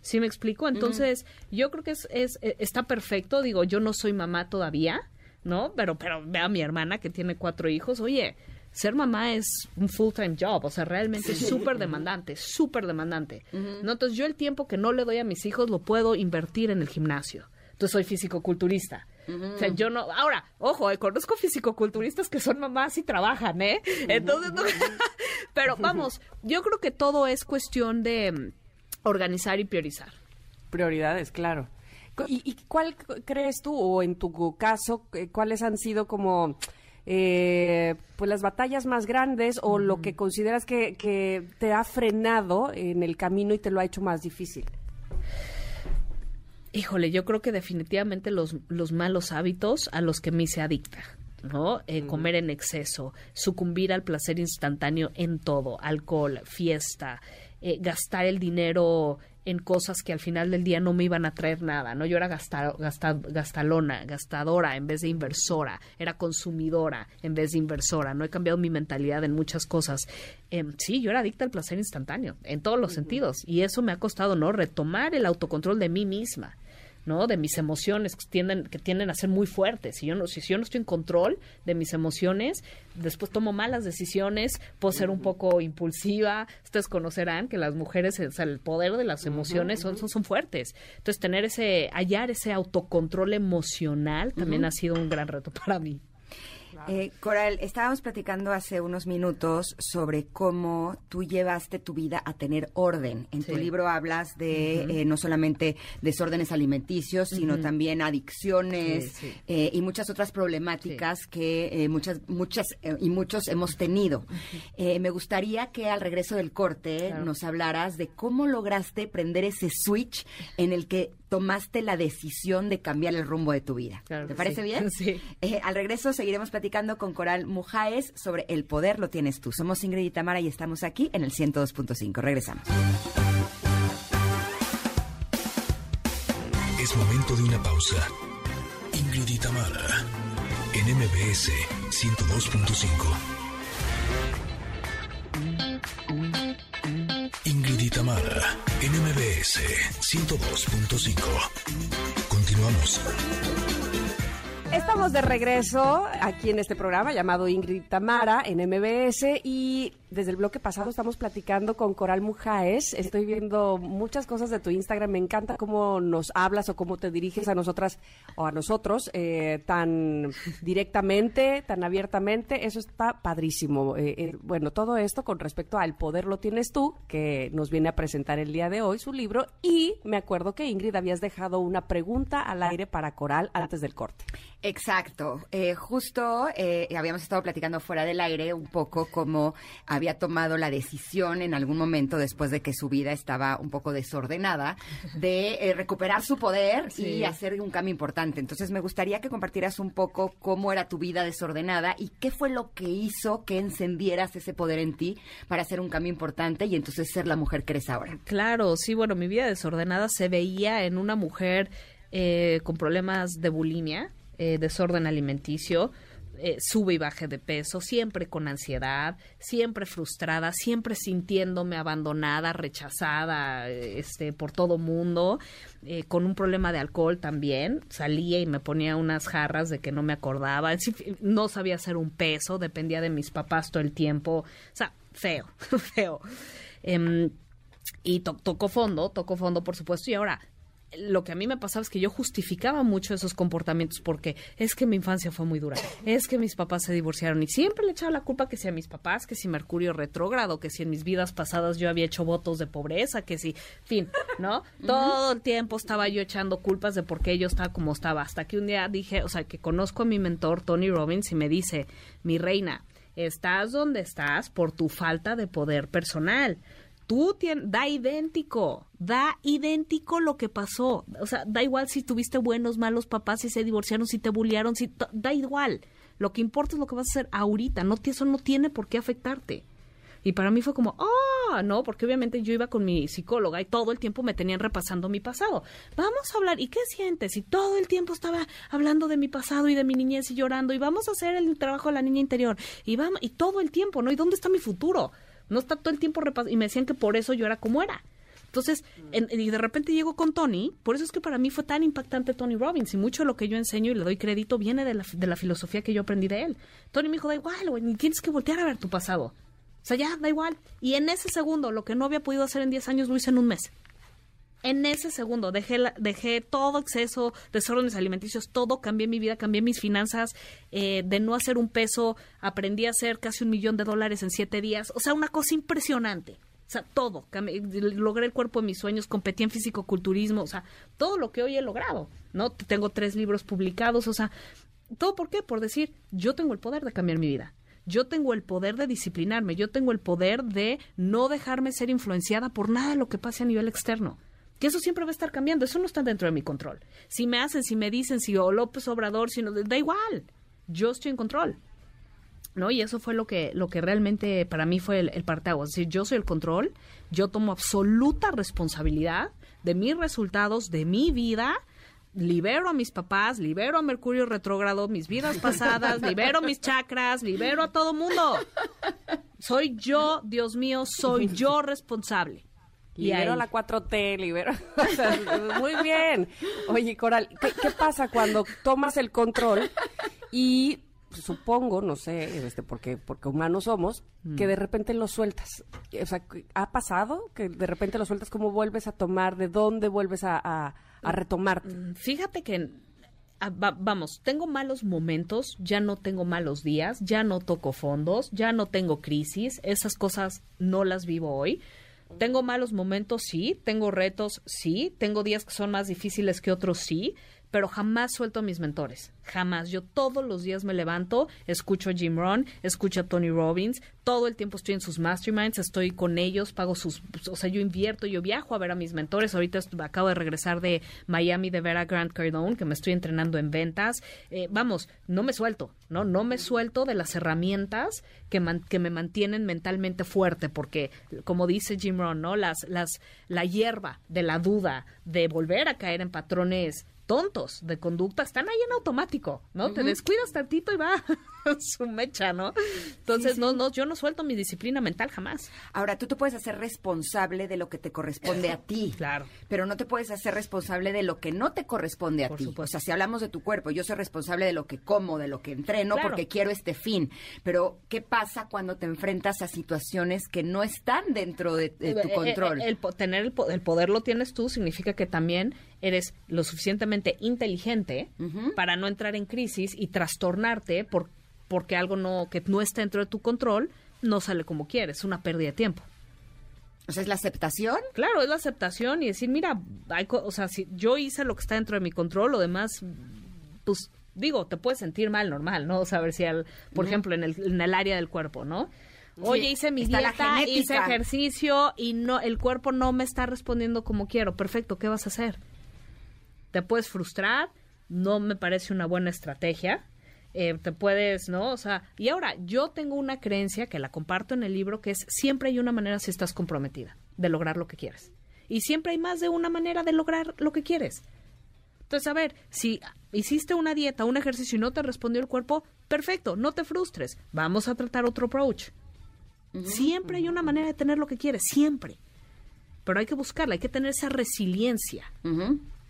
¿Sí me explico? Entonces, yo creo que es, es, eh, está perfecto. Digo, yo no soy mamá todavía, ¿no? Pero, pero ve a mi hermana que tiene cuatro hijos. Oye, ser mamá es un full-time job. O sea, realmente es súper demandante, súper demandante. ¿no? Entonces, yo el tiempo que no le doy a mis hijos lo puedo invertir en el gimnasio. Entonces, soy físico-culturista. O sea, yo no... Ahora, ojo, eh, conozco físico-culturistas que son mamás y trabajan, ¿eh? Entonces, no... Pero vamos, yo creo que todo es cuestión de mm, organizar y priorizar.
Prioridades, claro. ¿Y, y cuál crees tú, o en tu caso, eh, cuáles han sido como eh, pues las batallas más grandes o lo que consideras que, que te ha frenado en el camino y te lo ha hecho más difícil?
Híjole, yo creo que definitivamente los, los malos hábitos a los que me hice adicta. ¿no? Eh, comer en exceso, sucumbir al placer instantáneo en todo, alcohol, fiesta, eh, gastar el dinero en cosas que al final del día no me iban a traer nada, ¿no? Yo era gastar, gastalona, gastadora en vez de inversora, era consumidora en vez de inversora, no he cambiado mi mentalidad en muchas cosas. Em, sí, yo era adicta al placer instantáneo, en todos los sentidos, y eso me ha costado, ¿no? Retomar el autocontrol de mí misma. ¿No? De mis emociones que tienden, que tienden a ser muy fuertes. Si yo, no, si, yo no estoy en control de mis emociones, después tomo malas decisiones, puedo ser un poco impulsiva. Ustedes conocerán que las mujeres, o sea, el poder de las emociones son, son, son, fuertes. Entonces, tener ese, hallar ese autocontrol emocional también ha sido un gran reto para mí.
Eh, Coral, estábamos platicando hace unos minutos sobre cómo tú llevaste tu vida a tener orden. En tu libro hablas de eh, no solamente desórdenes alimenticios, sino también adicciones eh, y muchas otras problemáticas que muchas, muchas y muchos hemos tenido. me gustaría que al regreso del corte nos hablaras de cómo lograste prender ese switch en el que tomaste la decisión de cambiar el rumbo de tu vida. ¿Te parece bien?
Sí.
Eh, al regreso seguiremos platicando con Coral Mujaes sobre El poder lo tienes tú. Somos Ingrid y Tamara y estamos aquí en el 102.5. Regresamos.
Es momento de una pausa. Ingrid y Tamara en MBS 102.5. Tamara, NMBS 102.5. Continuamos.
Estamos de regreso aquí en este programa llamado Ingrid Tamara en MBS y desde el bloque pasado estamos platicando con Coral Mujaes. Estoy viendo muchas cosas de tu Instagram. Me encanta cómo nos hablas o cómo te diriges a nosotras o a nosotros eh, tan directamente, tan abiertamente. Eso está padrísimo. Eh, eh, bueno, todo esto con respecto al poder lo tienes tú, que nos viene a presentar el día de hoy su libro. Y me acuerdo que Ingrid habías dejado una pregunta al aire para Coral antes del corte.
Exacto. Eh, justo eh, habíamos estado platicando fuera del aire un poco cómo había tomado la decisión en algún momento después de que su vida estaba un poco desordenada de eh, recuperar su poder y hacer un cambio importante. Entonces me gustaría que compartieras un poco cómo era tu vida desordenada y qué fue lo que hizo que encendieras ese poder en ti para hacer un cambio importante y entonces ser la mujer que eres ahora.
Claro, sí, bueno, mi vida desordenada se veía en una mujer con problemas de bulimia eh, desorden alimenticio, eh, sube y baje de peso, siempre con ansiedad, siempre frustrada, siempre sintiéndome abandonada, rechazada este, por todo mundo, eh, con un problema de alcohol también. Salía y me ponía unas jarras de que no me acordaba, no sabía hacer un peso, dependía de mis papás todo el tiempo. O sea, feo, feo. Em, y tocó fondo, tocó fondo, por supuesto. Y ahora, lo que a mí me pasaba es que yo justificaba mucho esos comportamientos porque es que mi infancia fue muy dura, es que mis papás se divorciaron y siempre le echaba la culpa que si a mis papás, que si Mercurio retrógrado, que si en mis vidas pasadas yo había hecho votos de pobreza, que si, fin, ¿no? Todo el tiempo estaba yo echando culpas de por qué yo estaba como estaba, hasta que un día dije, o sea, que conozco a mi mentor Tony Robbins y me dice, mi reina, estás donde estás por tu falta de poder personal tú tienes, da idéntico, da idéntico lo que pasó. O sea, da igual si tuviste buenos, malos papás, si se divorciaron, si te bullearon, si da igual. Lo que importa es lo que vas a hacer ahorita, no eso no tiene por qué afectarte. Y para mí fue como, ah, no, porque obviamente yo iba con mi psicóloga y todo el tiempo me tenían repasando mi pasado. Vamos a hablar, ¿y qué sientes? Y todo el tiempo estaba hablando de mi pasado y de mi niñez y llorando, y vamos a hacer el trabajo de la niña interior, y vamos, y todo el tiempo, ¿no? ¿Y dónde está mi futuro? No está todo el tiempo repasando. Y me decían que por eso yo era como era. Entonces, y de repente llego con Tony, por eso es que para mí fue tan impactante Tony Robbins y mucho de lo que yo enseño y le doy crédito viene de la, de la filosofía que yo aprendí de él. Tony me dijo, da igual, güey, tienes que voltear a ver tu pasado. O sea, ya, da igual. Y en ese segundo, lo que no había podido hacer en 10 años, lo hice en un mes. En ese segundo dejé, dejé todo exceso, desórdenes alimenticios, todo, cambié mi vida, cambié mis finanzas, eh, de no hacer un peso, aprendí a hacer casi un millón de dólares en siete días, o sea, una cosa impresionante. O sea, todo, logré el cuerpo de mis sueños, competí en fisicoculturismo, o sea, todo lo que hoy he logrado, ¿no? Tengo tres libros publicados, o sea, ¿todo por qué? Por decir, yo tengo el poder de cambiar mi vida yo tengo el poder de disciplinarme, yo tengo el poder de no dejarme ser influenciada por nada de lo que pase a nivel externo que eso siempre va a estar cambiando, eso no está dentro de mi control. Si me hacen, si me dicen, si o López Obrador, si no, da igual. yo estoy en control. ¿no? Y eso fue lo que, lo que realmente para mí fue el, el parteaguas. Es decir, yo soy el control, yo tomo absoluta responsabilidad de mis resultados, de mi vida, libero a mis papás, libero a Mercurio retrógrado, mis vidas pasadas, libero mis chakras, libero a todo mundo. Soy yo, Dios mío, soy yo responsable.
Libero la 4T, libero. o sea, Muy bien. Oye, Coral, ¿qué, qué pasa cuando tomas el control y supongo, no sé, este, porque, porque humanos somos, que de repente lo sueltas? O sea, ¿ha pasado que de repente lo sueltas? ¿Cómo vuelves a tomar? ¿De dónde vuelves a, a- a retomarte?
Fíjate que, ah, va- vamos, tengo malos momentos, ya no tengo malos días, ya no toco fondos, ya no tengo crisis, esas cosas no las vivo hoy. Tengo malos momentos, sí, tengo retos, sí, tengo días que son más difíciles que otros, sí, pero jamás suelto a mis mentores, jamás. Yo todos los días me levanto, escucho a Jim Rohn, escucho a Tony Robbins, todo el tiempo estoy en sus masterminds, estoy con ellos, pago sus, o sea, yo invierto, yo viajo a ver a mis mentores. Ahorita acabo de regresar de Miami de ver a Grant Cardone, que me estoy entrenando en ventas. Eh, vamos, no me suelto, ¿no? No me suelto de las herramientas que, man- que me mantienen mentalmente fuerte, porque, como dice Jim Rohn, ¿no? Las, las, la hierba de la duda, de volver a caer en patrones tontos de conducta están ahí en automático, ¿no? Te descuidas tantito y va su mecha, ¿no? Entonces, no, no, yo no suelto mi disciplina mental jamás.
Ahora, tú te puedes hacer responsable de lo que te corresponde a ti.
Claro.
Pero no te puedes hacer responsable de lo que no te corresponde a
Por
ti.
supuesto.
O sea, si hablamos de tu cuerpo, yo soy responsable de lo que como, de lo que entreno,
Claro.
porque quiero este fin. Pero, ¿qué pasa cuando te enfrentas a situaciones que no están dentro de, de tu
Eh, eh,
control?
El, tener el, po- el poder lo tienes tú significa que también eres lo suficientemente inteligente para no entrar en crisis y trastornarte por, porque algo no que no está dentro de tu control no sale como quieres, es una pérdida de tiempo.
o sea, es la aceptación.
Claro, es la aceptación y decir, mira, hay co- o sea, si yo hice lo que está dentro de mi control, lo demás, pues digo, te puedes sentir mal, normal, ¿no? Saber si, al, por ejemplo, en el, en el área del cuerpo, ¿no? Oye, hice mi
está
dieta, hice ejercicio y no, el cuerpo no me está respondiendo como quiero. Perfecto, ¿qué vas a hacer? Te puedes frustrar, no me parece una buena estrategia. Eh, te puedes, ¿no? O sea, y ahora, yo tengo una creencia que la comparto en el libro, que es siempre hay una manera si estás comprometida de lograr lo que quieres. Y siempre hay más de una manera de lograr lo que quieres. Entonces, a ver, si hiciste una dieta, un ejercicio y no te respondió el cuerpo, perfecto, no te frustres. Vamos a tratar otro approach. Siempre hay una manera de tener lo que quieres, siempre. Pero hay que buscarla, hay que tener esa resiliencia.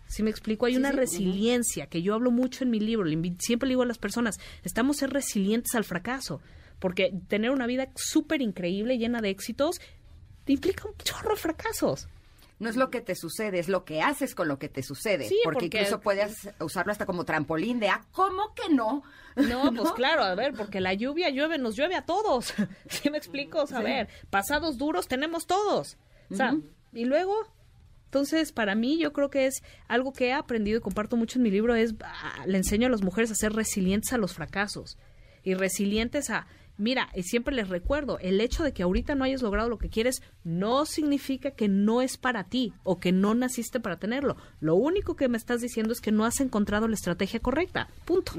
Si me explico, hay una resiliencia que yo hablo mucho en mi libro. Siempre le digo a las personas, estamos ser resilientes al fracaso. Porque tener una vida súper increíble, llena de éxitos, implica un chorro de fracasos.
No es lo que te sucede, es lo que haces con lo que te sucede.
Sí,
porque,
porque-
incluso puedes usarlo hasta como trampolín de, ah, ¿cómo que no?
No, pues claro, a ver, porque la lluvia llueve, nos llueve a todos. ¿Sí me explico? O sea, a ver, pasados duros tenemos todos. O sea, y luego, entonces, para mí, yo creo que es algo que he aprendido y comparto mucho en mi libro, es, ah, le enseño a las mujeres a ser resilientes a los fracasos y resilientes a, mira, y siempre les recuerdo, el hecho de que ahorita no hayas logrado lo que quieres no significa que no es para ti o que no naciste para tenerlo. Lo único que me estás diciendo es que no has encontrado la estrategia correcta. Punto.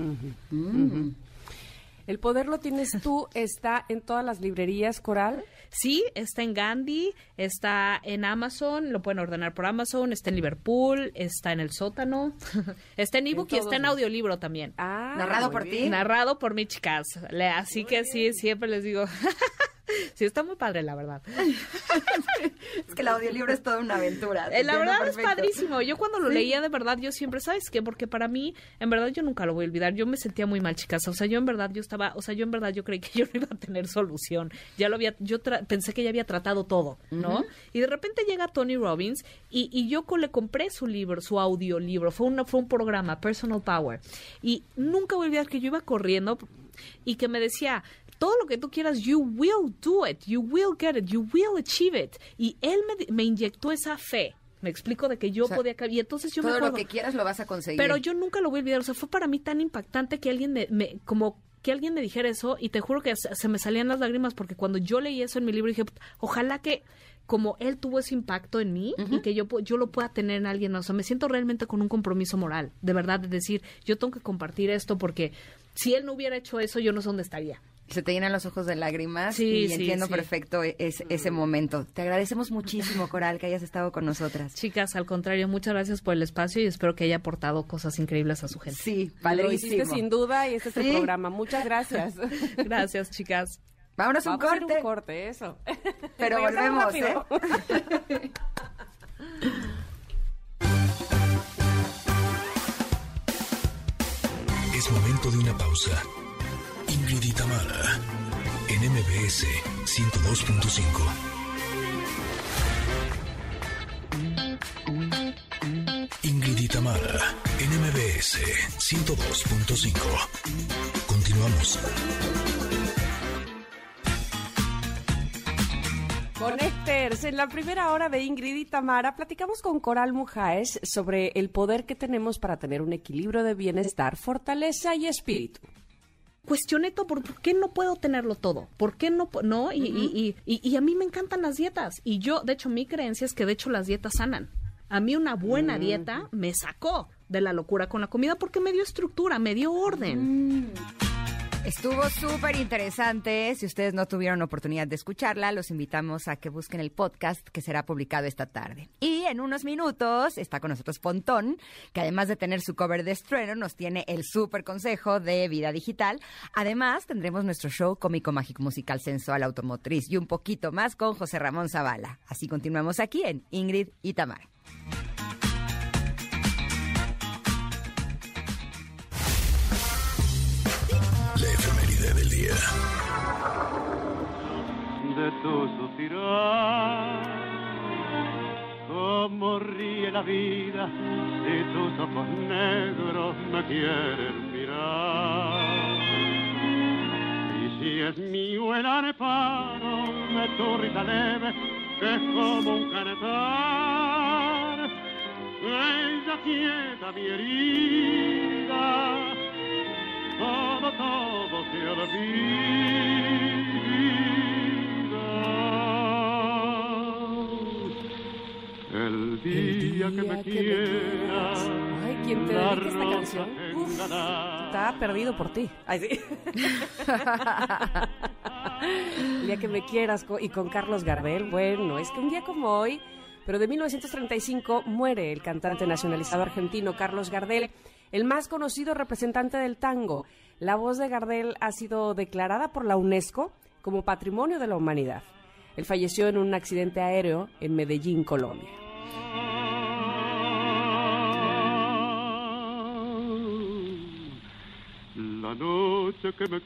El poder lo tienes tú, está en todas las librerías, Coral.
Sí, está en Gandhi, está en Amazon, lo pueden ordenar por Amazon, está en Liverpool, está en el sótano, está en ebook y está en
los-
audiolibro también.
Ah,
Narrado por
bien.
ti.
Narrado por mi chicas. Le- Así que sí, siempre les digo. sí, está muy padre, la verdad.
Es que el audiolibro es toda una aventura.
Eh, La verdad es padrísimo. Yo cuando lo leía de verdad, yo siempre, ¿sabes qué? Porque para mí, en verdad, yo nunca lo voy a olvidar. Yo me sentía muy mal, chicas. O sea, yo en verdad, yo estaba, o sea, yo en verdad, yo creí que yo no iba a tener solución. Ya lo había, yo tra- pensé que ya había tratado todo, ¿no? Y de repente llega Tony Robbins y, y yo le compré su libro, su audiolibro. Fue, una, fue un programa, Personal Power. Y nunca voy a olvidar que yo iba corriendo y que me decía, todo lo que tú quieras, you will do it, you will get it, you will achieve it. Y él me, me inyectó esa fe. Me explico de que yo
O sea,
podía... Y entonces yo me
Todo lo
acuerdo...
que quieras lo vas a conseguir.
Pero yo nunca lo voy a olvidar. O sea, fue para mí tan impactante que alguien me, me- como que alguien me dijera eso y te juro que se, me salían las lágrimas porque cuando yo leí eso en mi libro dije, ojalá que como él tuvo ese impacto en mí y que yo, yo lo pueda tener en alguien. O sea, me siento realmente con un compromiso moral, de verdad, de decir, yo tengo que compartir esto porque si él no hubiera hecho eso, yo no sé dónde estaría.
Se te llenan los ojos de lágrimas
Sí,
y
sí,
entiendo
sí.
perfecto e- es- ese momento. Te agradecemos muchísimo, Coral, que hayas estado con nosotras.
Chicas, al contrario, muchas gracias por el espacio y espero que haya aportado cosas increíbles a su gente.
Sí,
Lo hiciste
padrísimo.
sin duda y este es
Sí.
el programa. Muchas gracias.
Gracias, chicas.
Vámonos a un
Vamos a
corte.
un corte, eso.
Pero volvemos,
rápido.
Es momento de una pausa. Ingrid y Tamara, en MBS 102.5. Ingrid y Tamara, en MBS 102.5. Continuamos.
Connecters, en la primera hora de Ingrid y Tamara platicamos con Coral Mujáez sobre el poder que tenemos para tener un equilibrio de bienestar, fortaleza y espíritu.
Cuestioné todo, ¿por qué no puedo tenerlo todo? ¿Por qué no? No, y, y- y- y- y a mí me encantan las dietas. Y yo, de hecho, mi creencia es que de hecho las dietas sanan. A mí una buena dieta me sacó de la locura con la comida porque me dio estructura, me dio orden.
Estuvo súper interesante. Si ustedes no tuvieron oportunidad de escucharla, los invitamos a que busquen el podcast que será publicado esta tarde. Y en unos minutos está con nosotros Pontón, que además de tener su cover de estreno, nos tiene el súper consejo de vida digital. Además, tendremos nuestro show cómico mágico musical sensual automotriz y un poquito más con José Ramón Zavala. Así continuamos aquí en Ingrid y Tamara.
Día.
de tu suspirar. Cómo ríe la vida si tus ojos negros me quieren mirar. Y si es mío el areparo de tu risa leve, que es como un cantar. Ella quieta mi herida, todo, todo se olvida. El día, que me quieras.
Ay, quien te dedique esta canción uf, está perdido por ti. Ay, sí. el día que me quieras y con Carlos Gardel, bueno, es que un día como hoy, pero de 1935 muere el cantante nacionalizado argentino Carlos Gardel, el más conocido representante del tango. La voz de Gardel ha sido declarada por la UNESCO como Patrimonio de la Humanidad. Él falleció en un accidente aéreo en Medellín, Colombia.
La noche que me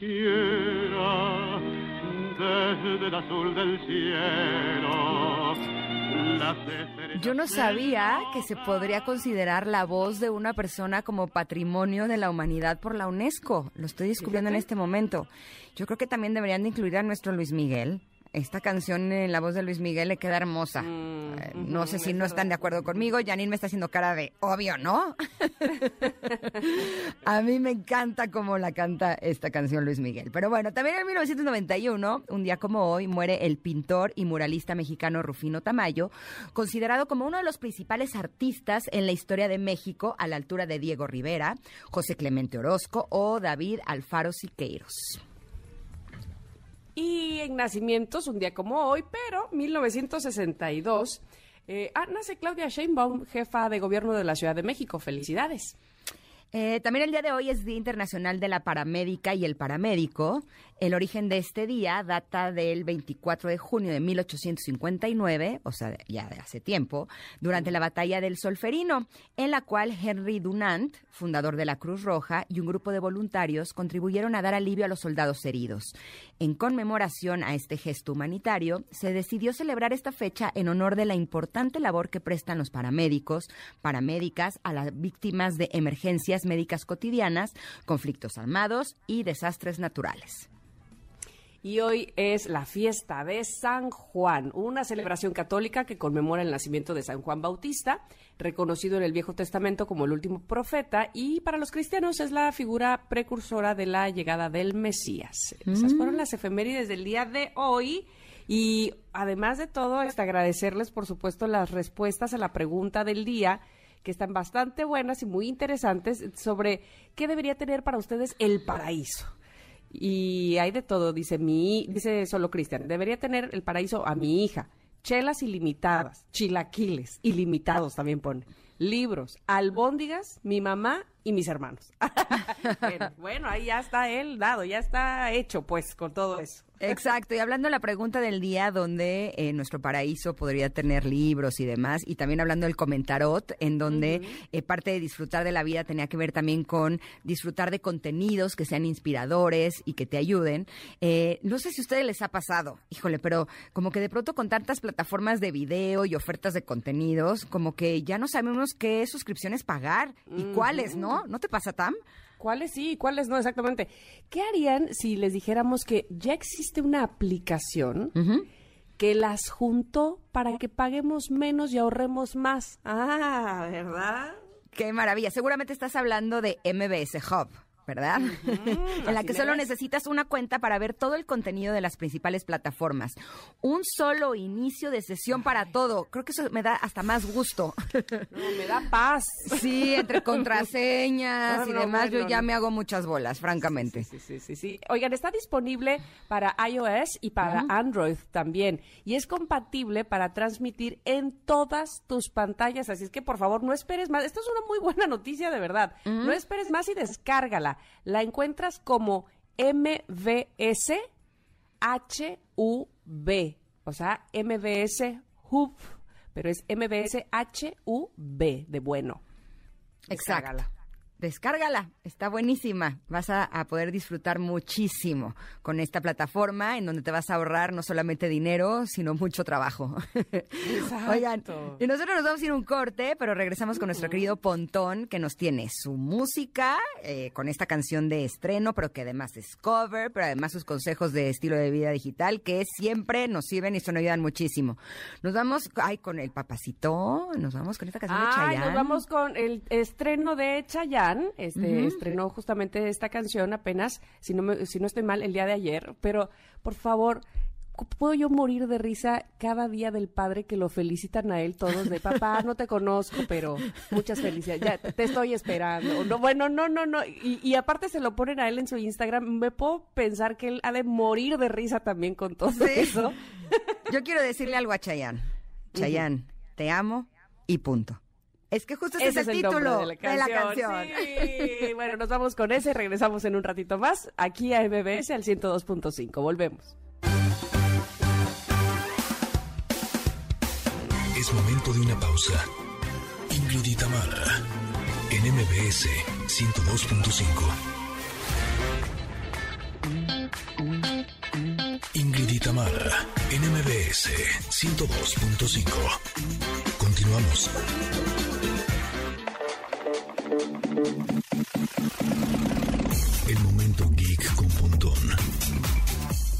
desde el azul del cielo.
Yo no sabía que se podría considerar la voz de una persona como patrimonio de la humanidad por la UNESCO. Lo estoy descubriendo en este momento. Yo creo que también deberían de incluir a nuestro Luis Miguel. Esta canción en la voz de Luis Miguel le queda hermosa.
Mm,
Eh, no sé si no están de acuerdo conmigo. Janine me está haciendo cara de obvio, ¿no? a mí me encanta cómo la canta esta canción Luis Miguel. Pero bueno, también en 1991, un día como hoy, muere el pintor y muralista mexicano Rufino Tamayo, considerado como uno de los principales artistas en la historia de México a la altura de Diego Rivera, José Clemente Orozco o David Alfaro Siqueiros.
Y en nacimientos, un día como hoy, pero 1962, eh, ah, nace Claudia Sheinbaum, jefa de gobierno de la Ciudad de México. Felicidades.
Eh, también el día de hoy es Día Internacional de la Paramédica y el Paramédico. El origen de este día data del 24 de junio de 1859, o sea, ya de hace tiempo, durante la batalla del Solferino, en la cual Henry Dunant, fundador de la Cruz Roja, y un grupo de voluntarios contribuyeron a dar alivio a los soldados heridos. En conmemoración a este gesto humanitario, se decidió celebrar esta fecha en honor de la importante labor que prestan los paramédicos, paramédicas a las víctimas de emergencias médicas cotidianas, conflictos armados y desastres naturales.
Y hoy es la fiesta de San Juan, una celebración católica que conmemora el nacimiento de San Juan Bautista, reconocido en el Viejo Testamento como el último profeta, y para los cristianos es la figura precursora de la llegada del Mesías. Esas fueron las efemérides del día de hoy. Y además de todo, agradecerles, por supuesto, las respuestas a la pregunta del día que están bastante buenas y muy interesantes sobre qué debería tener para ustedes el paraíso. Y hay de todo, dice mi, dice solo Cristian, debería tener el paraíso a mi hija, chelas ilimitadas, chilaquiles ilimitados también pone, libros, albóndigas, mi mamá y mis hermanos. bueno, ahí ya está él dado, ya está hecho pues con todo eso.
Exacto, y hablando de la pregunta del día, donde eh, nuestro paraíso podría tener libros y demás, y también hablando del comentarot, en donde eh, parte de disfrutar de la vida tenía que ver también con disfrutar de contenidos que sean inspiradores y que te ayuden. Eh, no sé si a ustedes les ha pasado, híjole, pero como que de pronto con tantas plataformas de video y ofertas de contenidos, como que ya no sabemos qué suscripciones pagar y cuáles, ¿no? ¿No te pasa, Tam?
¿Cuáles sí y cuáles no exactamente? ¿Qué harían si les dijéramos que ya existe una aplicación que las juntó para que paguemos menos y ahorremos más? Ah, ¿verdad?
Qué maravilla. Seguramente estás hablando de MBS Hub. ¿Verdad? en la que solo
ves.
necesitas una cuenta para ver todo el contenido de las principales plataformas. Un solo inicio de sesión para todo. Creo que eso me da hasta más gusto.
No, me da paz.
Sí, entre contraseñas
No,
y demás, yo ya me hago muchas bolas, francamente.
Sí, sí, sí, sí. Oigan, está disponible para iOS y para Android también. Y es compatible para transmitir en todas tus pantallas. Así es que, por favor, no esperes más. Esta es una muy buena noticia, de verdad. No esperes más y descárgala. La encuentras como MVS HUB. O sea, MVS HUB. Pero es MVS HUB de bueno.
Exacto.
Descárgala.
Descárgala, está buenísima. Vas a, a poder disfrutar muchísimo con esta plataforma en donde te vas a ahorrar no solamente dinero, sino mucho trabajo. Oigan, y nosotros nos vamos a ir a un corte, pero regresamos con nuestro querido Pontón, que nos tiene su música eh, con esta canción de estreno, pero que además es cover, pero además sus consejos de estilo de vida digital, que siempre nos sirven y nos ayudan muchísimo. Nos vamos, ay, con el papacito, nos vamos con esta canción de
Ay,
Chayanne.
nos vamos con el estreno de Chayanne. Este estrenó justamente esta canción apenas, si no me- si no estoy mal, el día de ayer. Pero por favor, ¿puedo yo morir de risa cada día del padre que lo felicitan a él todos de papá? No te conozco, pero muchas felicidades. Ya te estoy esperando. No, bueno, no, no, no. Y, y aparte se lo ponen a él en su Instagram. Me puedo pensar que él ha de morir de risa también con todo
Sí.
eso.
Yo quiero decirle algo a Chayanne. Chayanne, te amo y punto. Es que justo ese,
Ese
es el, título
de la canción. Sí. Bueno, nos vamos con ese y regresamos en un ratito más aquí a MBS al 102.5. Volvemos.
Es momento de una pausa. Ingrid y Tamara, en MBS 102.5. Ingrid y Tamara, en MBS 102.5. Continuamos. El momento geek con Pontón.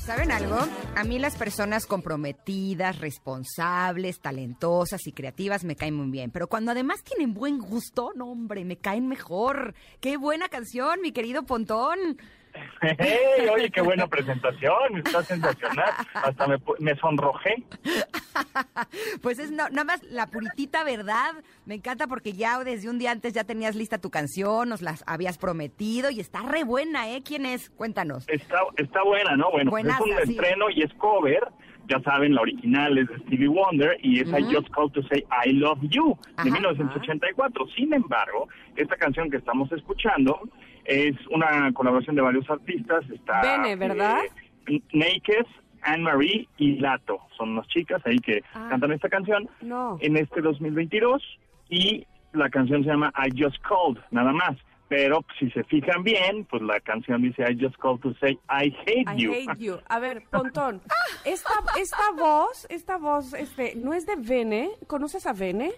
¿Saben algo? A mí las personas comprometidas, responsables, talentosas y creativas me caen muy bien. Pero cuando además tienen buen gusto, no hombre, me caen mejor. Qué buena canción, mi querido Pontón.
¡Hey! Oye, qué buena presentación, está sensacional. Hasta me, me sonrojé.
Pues es no- nada más la puritita verdad. Me encanta porque ya desde un día antes ya tenías lista tu canción, nos las habías prometido y está re buena, ¿eh? ¿Quién es? Cuéntanos.
Está, está buena, ¿no? Bueno,
Buenaza,
es un
sí.
estreno y es cover. Ya saben, la original es de Stevie Wonder y es I Just Called to Say I Love You
Ajá.
de 1984. Sin embargo, esta canción que estamos escuchando es una colaboración de varios artistas. Está
Bene, ¿verdad?
eh, Naked, Anne-Marie y Lato. Son unas chicas ahí que
Ah.
cantan esta canción
No.
en este 2022 y la canción se llama I Just Called, nada más. Pero si se fijan bien, pues la canción dice I Just Called to Say I Hate
I
You.
hate you. A ver, Pontón, esta, esta voz, esta voz, este, ¿no es de Vene? ¿Conoces a Vene?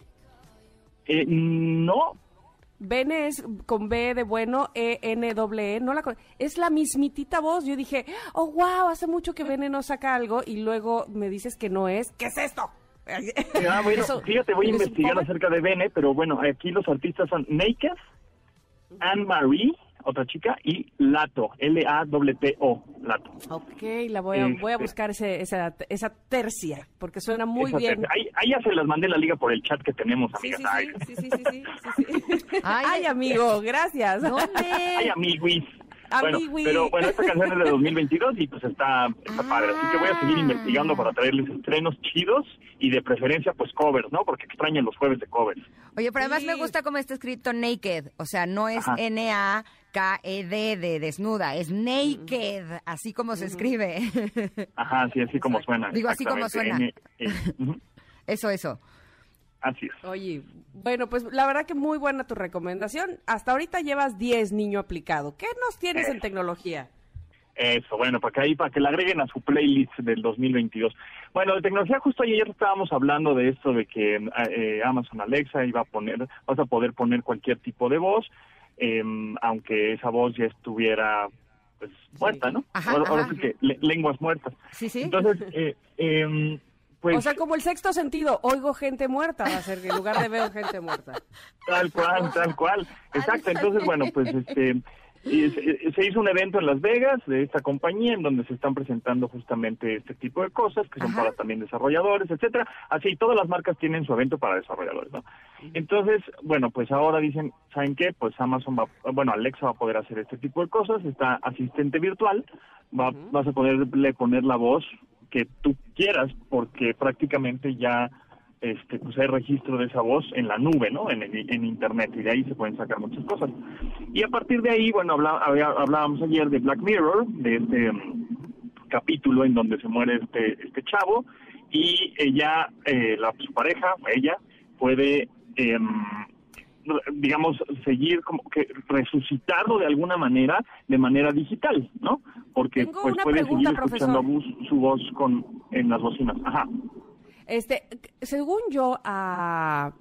Eh, no,
Bene es con B de bueno, E, N, doble E, no la con- es la mismitita voz. Yo dije, oh, wow, hace mucho que Bene no saca algo y luego me dices que no es. ¿Qué es esto?
Ah, bueno,
Eso-
fíjate, voy a
¿es un
investigar acerca de Bene, pero bueno, aquí los artistas son Naked, Anne-Marie, otra chica, y Lato, L-A-T-T-O, Lato.
Ok, la voy a, voy a
Este-
buscar ese, esa, esa tercia, porque suena muy bien.
Ahí, ahí ya se las mandé la liga por el chat que tenemos,
Sí,
amigas.
sí,
Ay,
sí, sí, sí, sí, sí, sí, sí.
Ay,
Ay, amigo, gracias.
¿Dónde?
Ay, amiguis. Bueno, pero bueno, esta canción es de 2022 y pues está, está padre. Así que voy a seguir
Ah.
investigando para traerles estrenos chidos y de preferencia pues covers, ¿no? Porque extrañan los jueves de covers.
Oye, pero además
Sí.
me gusta cómo está escrito naked. O sea, no es
Ajá.
N-A-K-E-D E de desnuda, es naked, así como se escribe.
Ajá, sí, así como suena.
Digo, así como.
N- eh, ujú,
eso, eso.
Así es.
Oye, bueno, pues la verdad que muy buena tu recomendación. Hasta ahorita llevas 10 niño aplicado. ¿Qué nos tienes en tecnología?
Eso, bueno, para que ahí, para que la agreguen a su playlist del 2022. Bueno, de tecnología, justo ayer estábamos hablando de esto de que eh, Amazon Alexa iba a poner, vas a poder poner cualquier tipo de voz, eh, aunque esa voz ya estuviera pues muerta, ¿no?
Ajá,
ahora ahora
ajá.
sí que le- lenguas muertas.
Sí, sí.
Entonces, eh, em, pues
o sea, como el sexto sentido, oigo gente muerta, va a ser que en lugar de veo gente muerta.
Tal cual, tal cual. Exacto. Entonces, bueno, pues este y se, se hizo un evento en Las Vegas de esta compañía en donde se están presentando justamente este tipo de cosas que son
Ajá.
para también desarrolladores, etcétera. Así todas las marcas tienen su evento para desarrolladores, ¿no? Entonces, bueno, pues ahora dicen, ¿saben qué? Pues Amazon va, bueno, Alexa va a poder hacer este tipo de cosas, está asistente virtual, va, vas a poderle poner la voz que tú quieras porque prácticamente ya este, pues hay registro de esa voz en la nube, ¿no? En, en, en internet y de ahí se pueden sacar muchas cosas. Y a partir de ahí, bueno, había- hablábamos ayer de Black Mirror, de este mm, capítulo en donde se muere este este chavo y ella, eh, la, su pareja, ella puede em, digamos, seguir como que resucitarlo de alguna manera, de manera digital, ¿no? Porque
Tengo
pues puede
pregunta,
seguir escuchando bus- su voz con en las bocinas. Ajá.
Este, según yo, a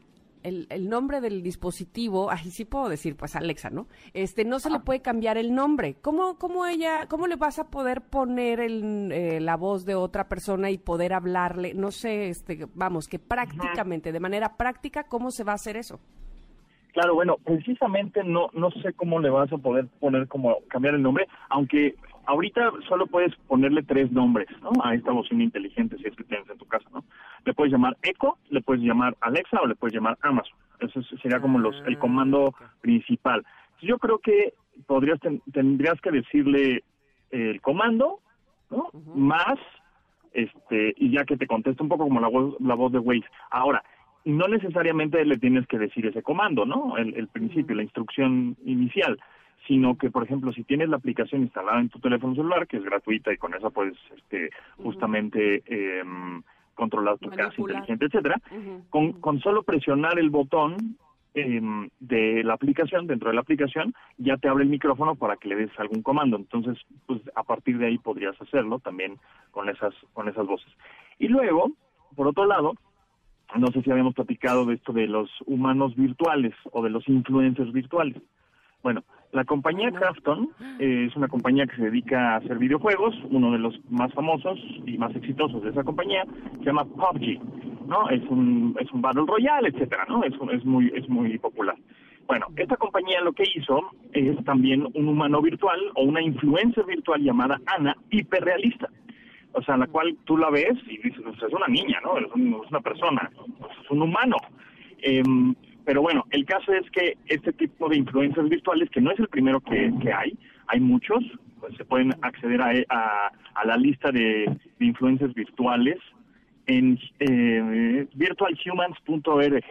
el, el nombre del dispositivo, ahí sí puedo decir, pues Alexa, ¿no? Este, no se le puede cambiar el nombre. ¿Cómo, cómo ella, cómo le vas a poder poner el, eh, la voz de otra persona y poder hablarle? No sé, este, vamos, que prácticamente, de manera práctica, ¿cómo se va a hacer eso?
Claro, bueno, precisamente no no sé cómo le vas a poder poner como cambiar el nombre, aunque ahorita solo puedes ponerle tres nombres, ¿no? A esta bocina inteligente si es que tienes en tu casa, ¿no? Le puedes llamar Echo, le puedes llamar Alexa o le puedes llamar Amazon. Eso es- sería como los el comando principal. Yo creo que podrías ten- tendrías que decirle el comando, ¿no? Más este y ya que te contesta un poco como la voz la voz de Waze. Ahora, no necesariamente le tienes que decir ese comando, ¿no? El, el principio, la instrucción inicial, sino que, por ejemplo, si tienes la aplicación instalada en tu teléfono celular, que es gratuita y con esa puedes este, justamente em, controlar tu casa inteligente, etcétera, con, con solo presionar el botón em, de la aplicación, dentro de la aplicación, ya te abre el micrófono para que le des algún comando. Entonces, pues a partir de ahí podrías hacerlo también con esas, con esas voces. Y luego, por otro lado, no sé si habíamos platicado de esto de los humanos virtuales o de los influencers virtuales. Bueno, la compañía Crafton eh, es una compañía que se dedica a hacer videojuegos, uno de los más famosos y más exitosos de esa compañía se llama PUBG, ¿no? Es un es un battle royale, etcétera, ¿no? Es es muy es muy popular. Bueno, esta compañía lo que hizo es también un humano virtual o una influencer virtual llamada Ana hiperrealista o sea, la cual tú la ves y dices, pues, es una niña, ¿no? Es, un- es una persona, pues, es un humano. Em, pero bueno, el caso es que este tipo de influencers virtuales, que no es el primero que, hay, hay muchos, pues se pueden acceder a, a, la lista de, de influencers virtuales en eh, virtualhumans.org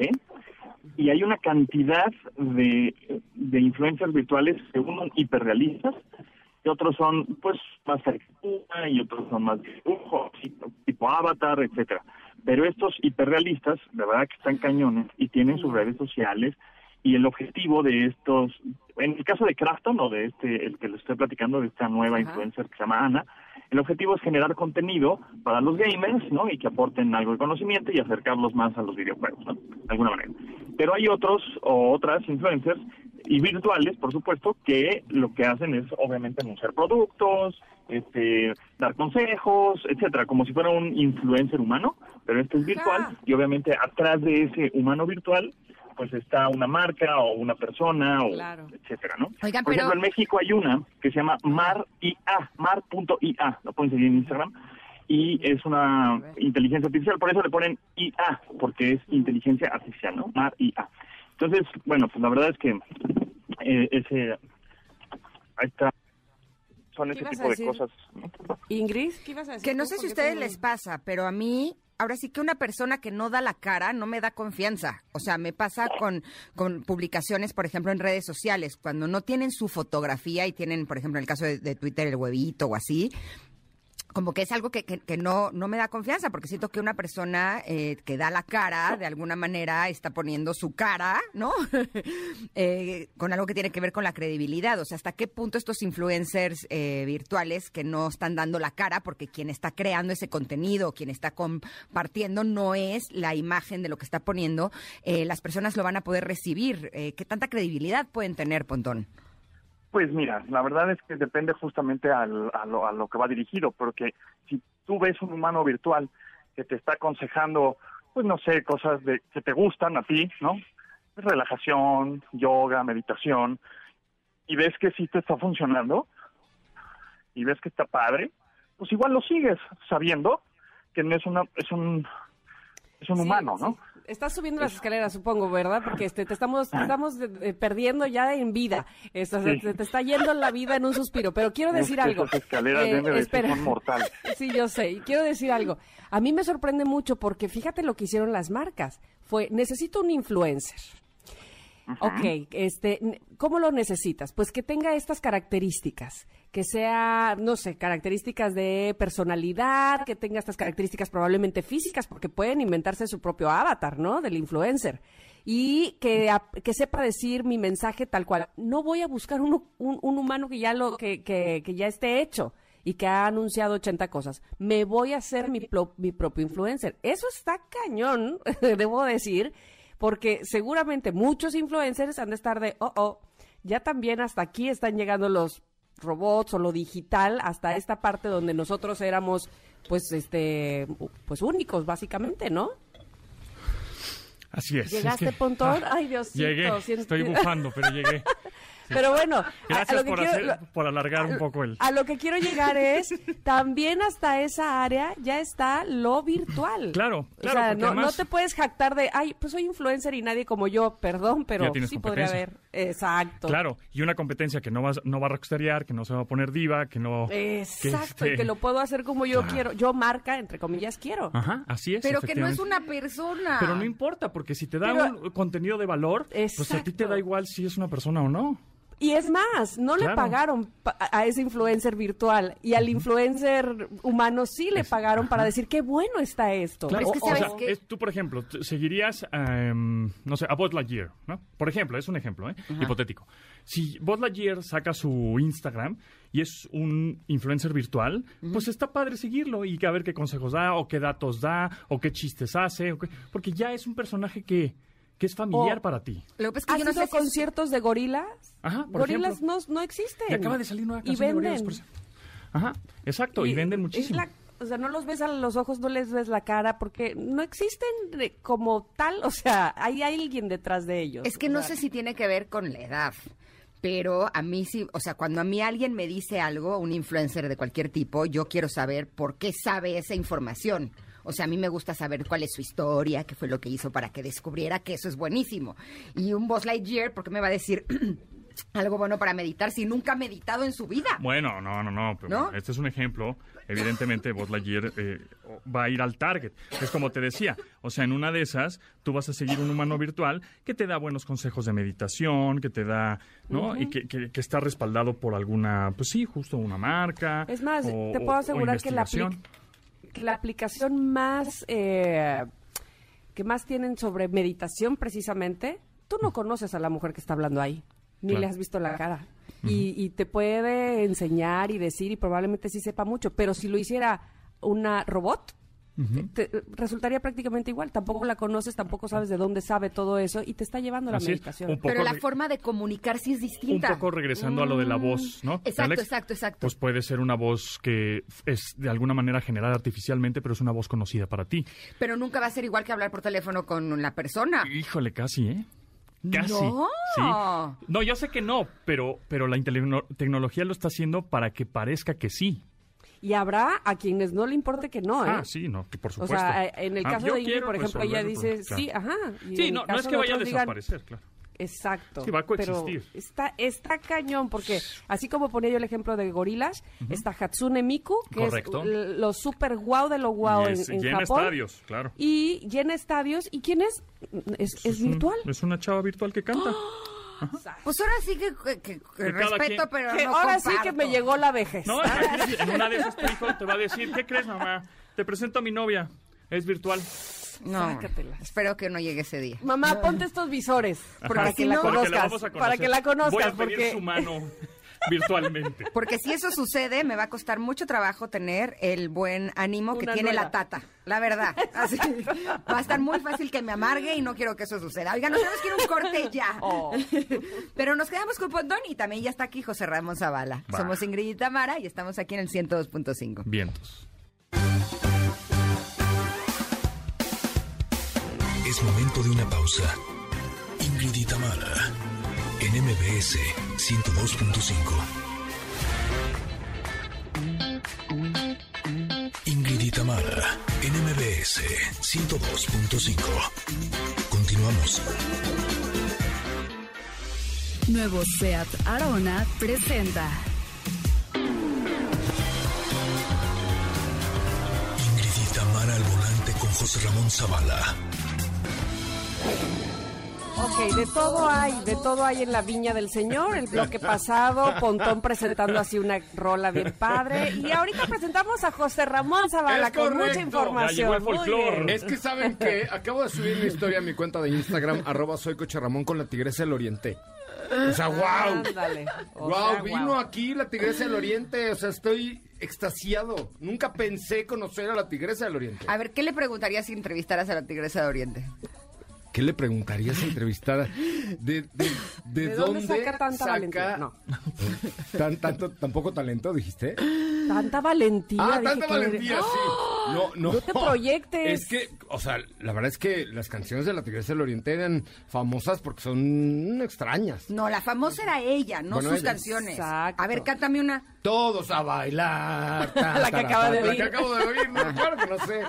y hay una cantidad de, de influencers virtuales unos hiperrealistas y otros son pues más caricatura y otros son más dibujo, tipo, avatar, etcétera. Pero estos hiperrealistas, de verdad que están cañones y tienen sus redes sociales y el objetivo de estos, en el caso de Crafton o de este, el que les estoy platicando, de esta nueva influencer que se llama Ana, el objetivo es generar contenido para los gamers, ¿no? Y que aporten algo de conocimiento y acercarlos más a los videojuegos, ¿no? De alguna manera. Pero hay otros o otras influencers y virtuales, por supuesto, que lo que hacen es obviamente anunciar productos, este, dar consejos, etcétera, como si fuera un influencer humano, pero este es virtual y obviamente atrás de ese humano virtual pues está una marca o una persona o
Claro.
etcétera, ¿no?
Oigan,
Por
pero-
ejemplo, en México hay una que se llama MarIA, mar.ia, lo pueden seguir en Instagram, y es una inteligencia artificial, por eso le ponen IA, porque es inteligencia artificial, ¿no? MarIA. Entonces, bueno, pues la verdad es que eh, ese, ahí está, son
¿Qué
ese tipo de cosas.
Ingrid, ¿qué ibas a decir?
Que no sé si a ustedes
tengo-
les pasa, pero a mí, ahora sí que una persona que no da la cara no me da confianza. O sea, me pasa con, con publicaciones, por ejemplo, en redes sociales, cuando no tienen su fotografía y tienen, por ejemplo, en el caso de, de Twitter, el huevito o así. Como que es algo que, que- no, no me da confianza, porque siento que una persona eh, que da la cara, de alguna manera, está poniendo su cara, ¿no? Eh, con algo que tiene que ver con la credibilidad. O sea, ¿hasta qué punto estos influencers eh, virtuales que no están dando la cara, porque quien está creando ese contenido, quien está compartiendo, no es la imagen de lo que está poniendo, eh, las personas lo van a poder recibir? Eh, ¿Qué tanta credibilidad pueden tener, Pontón?
Pues mira, la verdad es que depende justamente al- a, lo, a lo que va dirigido, porque si tú ves un humano virtual que te está aconsejando, pues no sé, cosas de que te gustan a ti, ¿no? Relajación, yoga, meditación, y ves que sí te está funcionando, y ves que está padre, pues igual lo sigues sabiendo que no es una es un es un
Sí,
humano,
sí. Estás subiendo las escaleras, supongo, ¿verdad? Porque este, te estamos, te estamos eh, perdiendo ya en vida. Esto,
Sí.
te, te está yendo la vida en un suspiro. Pero quiero decir
Es que
algo.
Esas escaleras
Eh,
de ser
espera.
son mortales.
Sí, yo sé. Y quiero decir algo. A mí me sorprende mucho porque fíjate lo que hicieron las marcas. Fue, necesito un influencer. Ok, este, ¿cómo lo necesitas? Pues que tenga estas características, que sea, no sé, características de personalidad, que tenga estas características probablemente físicas, porque pueden inventarse su propio avatar, ¿no? Del influencer. Y que, que sepa decir mi mensaje tal cual. No voy a buscar un, un- un humano que ya, lo, que, que, que ya esté hecho y que ha anunciado 80 cosas. Me voy a hacer mi, mi propio influencer. Eso está cañón, debo decir, porque seguramente muchos influencers han de estar de, oh, oh, ya también hasta aquí están llegando los robots o lo digital, hasta esta parte donde nosotros éramos, pues, este, pues únicos, básicamente, ¿no?
Así es. es
¿Llegaste,
que-
Pontón?
Ah,
Ay, Diosito.
Llegué,
siento-
estoy bufando, pero llegué.
Pero bueno, a- a
Gracias
lo que
por,
quiero-
hacer-
lo-
por alargar un poco el...
A lo que quiero llegar es, también hasta esa área ya está lo virtual.
Claro,
O
claro,
sea,
porque
no,
además-
no te puedes jactar de, ay, pues soy influencer y nadie como yo, perdón, pero sí podría haber. Exacto.
Claro, y una competencia que no va, no va a rockstarear, que no se va a poner diva, que no...
Exacto,
que
y que
este-
lo puedo hacer como yo
Ah.
quiero. Yo marca, entre comillas, quiero.
Ajá, así es.
Pero que no es una persona.
Pero no importa, porque si te da
Pero-
un contenido de valor, pues a ti te
Exacto.
da igual si es una persona o no.
Y es más, no le pagaron pa- a ese influencer virtual y al influencer humano sí le pagaron para decir qué bueno está esto.
Claro,
Es que
o, o
¿sabes
sea,
qué?
es- tú, por ejemplo, seguirías, em, no sé, a Buzz Lightyear, ¿no? Por ejemplo, es un ejemplo, ¿eh? Hipotético. Si Buzz Lightyear saca su Instagram y es un influencer virtual, pues está padre seguirlo y a ver qué consejos da, o qué datos da, o qué chistes hace, o qué- porque ya es un personaje que, que es familiar
O-
para ti.
Lo que pasa es que
¿Has
yo no
ido
sé
a
si es-
conciertos de gorilas?
Ajá, por
gorilas
ejemplo.
no, no existen.
Y acaba de salir nueva
Y
canción de Gorillaz,
venden.
por eso. Ajá, exacto, y, venden muchísimo.
la- o sea, no los ves a los ojos, no les ves la cara, porque no existen de- como tal, o sea, hay alguien detrás de ellos.
Es que no
sea,
sé si tiene que ver con la edad. Pero a mí sí, o sea, cuando a mí alguien me dice algo, un influencer de cualquier tipo, yo quiero saber por qué sabe esa información. O sea, a mí me gusta saber cuál es su historia, qué fue lo que hizo para que descubriera que eso es buenísimo. Y un Buzz Lightyear, ¿por qué me va a decir algo bueno para meditar si nunca ha meditado en su vida?
Bueno, no, no, no. Pero
¿No?
Este es un ejemplo. Evidentemente, Buzz Lightyear eh, va a ir al target. Es como te decía. O sea, en una de esas, tú vas a seguir un humano virtual que te da buenos consejos de meditación, que te da, ¿no? Y que, que- que está respaldado por alguna, pues sí, justo una marca.
Es más,
o-
te puedo
o
asegurar que la, la aplicación más eh, que más tienen sobre meditación precisamente, tú no conoces a la mujer que está hablando ahí, ni
Claro.
le has visto la cara. y, y te puede enseñar y decir y probablemente sí sepa mucho, pero si lo hiciera una robot, te- resultaría prácticamente igual. Tampoco la conoces, tampoco sabes de dónde sabe todo eso y te está llevando la
Así es,
meditación.
un
Pero la forma de comunicar sí es
Un
distinta.
poco regresando a lo de la voz, ¿no?
Mm, Exacto,
Alex?
exacto, exacto.
Pues puede ser una voz que es de alguna manera generada artificialmente, pero es una voz conocida para ti.
Pero nunca va a ser igual que hablar por teléfono con la persona.
Híjole, casi, ¿eh? Casi.
No.
Sí. No, yo sé que no, pero, pero la tecnología lo está haciendo para que parezca que sí.
Y habrá a quienes no le importe que no, ¿eh?
Ah, sí, no, que por
O
supuesto.
sea, eh, en el
Ah,
caso
yo
de Ingrid, por ejemplo, ella dice,
problema,
sí,
claro.
ajá. y
Sí, no, no es que vaya a
otros digan,
desaparecer, claro.
Exacto.
Sí, va a coexistir.
Pero está, está cañón, porque así como ponía yo el ejemplo de gorilas, está Hatsune Miku, que
Correcto.
es lo super guau de lo guau en,
es-
en
llena
Japón.
estadios, claro.
Y llena estadios. ¿Y quién es? Es, es
un-
virtual.
es una chava virtual que canta.
Pues ahora sí que, que- que- respeto,
quien-
pero
Que
no
ahora sí que me llegó la vejez.
No, en una de esas tu hijo te va a decir, ¿qué crees, mamá? Te presento a mi novia. Es virtual.
No,
Sácatelas.
espero que no llegue ese día.
Mamá, ponte estos visores para que la
Porque
conozcas. para que la conozcas.
Voy a pedir
porque
su mano virtualmente.
Porque si eso sucede, me va a costar mucho trabajo tener el buen ánimo que
Una
tiene la tata. La verdad. Así, va a estar muy fácil que me amargue y no quiero que eso suceda. Oiga, nos tenemos que ir un corte ya.
Oh.
Pero nos quedamos con Pontón y también ya está aquí José Ramón Zavala.
Va.
Somos Ingrid y Tamara y estamos aquí en el 102.5.
Vientos.
Es momento de una pausa. Ingrid y Tamara, en MBS 102.5. Ingrid y Tamara, en MBS 102.5. Continuamos.
Nuevo SEAT Arona presenta
Ingrid y Tamara al volante con José Ramón Zavala.
Ok, de todo hay, de todo hay en la viña del señor. El bloque pasado, Pontón presentando así una rola bien padre. Y ahorita presentamos a José Ramón Zavala
Es
con mucha información. Muy bien.
Es que saben que acabo de subir una historia a mi cuenta de Instagram, arroba soy Coche Ramón con la Tigresa del Oriente. O sea, wow.
Ándale. O
Wow,
sea,
vino aquí la Tigresa del Oriente. O sea, estoy extasiado. Nunca pensé conocer a la Tigresa del Oriente.
A ver, ¿qué le preguntarías si entrevistaras a la Tigresa de Oriente?
¿Qué le preguntarías a entrevistada? ¿De, de, de,
¿De dónde saca tanta valentía? No.
Tan, tanto, tan poco talento, dijiste?
Tanta valentía.
Ah, tanta
que-
valentía, sí. No, no.
No te proyectes.
Es que, o sea, la verdad es que las canciones de la Tigresa del Oriente eran famosas porque son extrañas.
No, la famosa era ella, no
Bueno,
sus
ella.
canciones.
Exacto.
A ver, cántame una.
Todos a bailar. ta,
La que acaba
ta,
de
La
oír.
que acabo de oír, no, claro que no sé.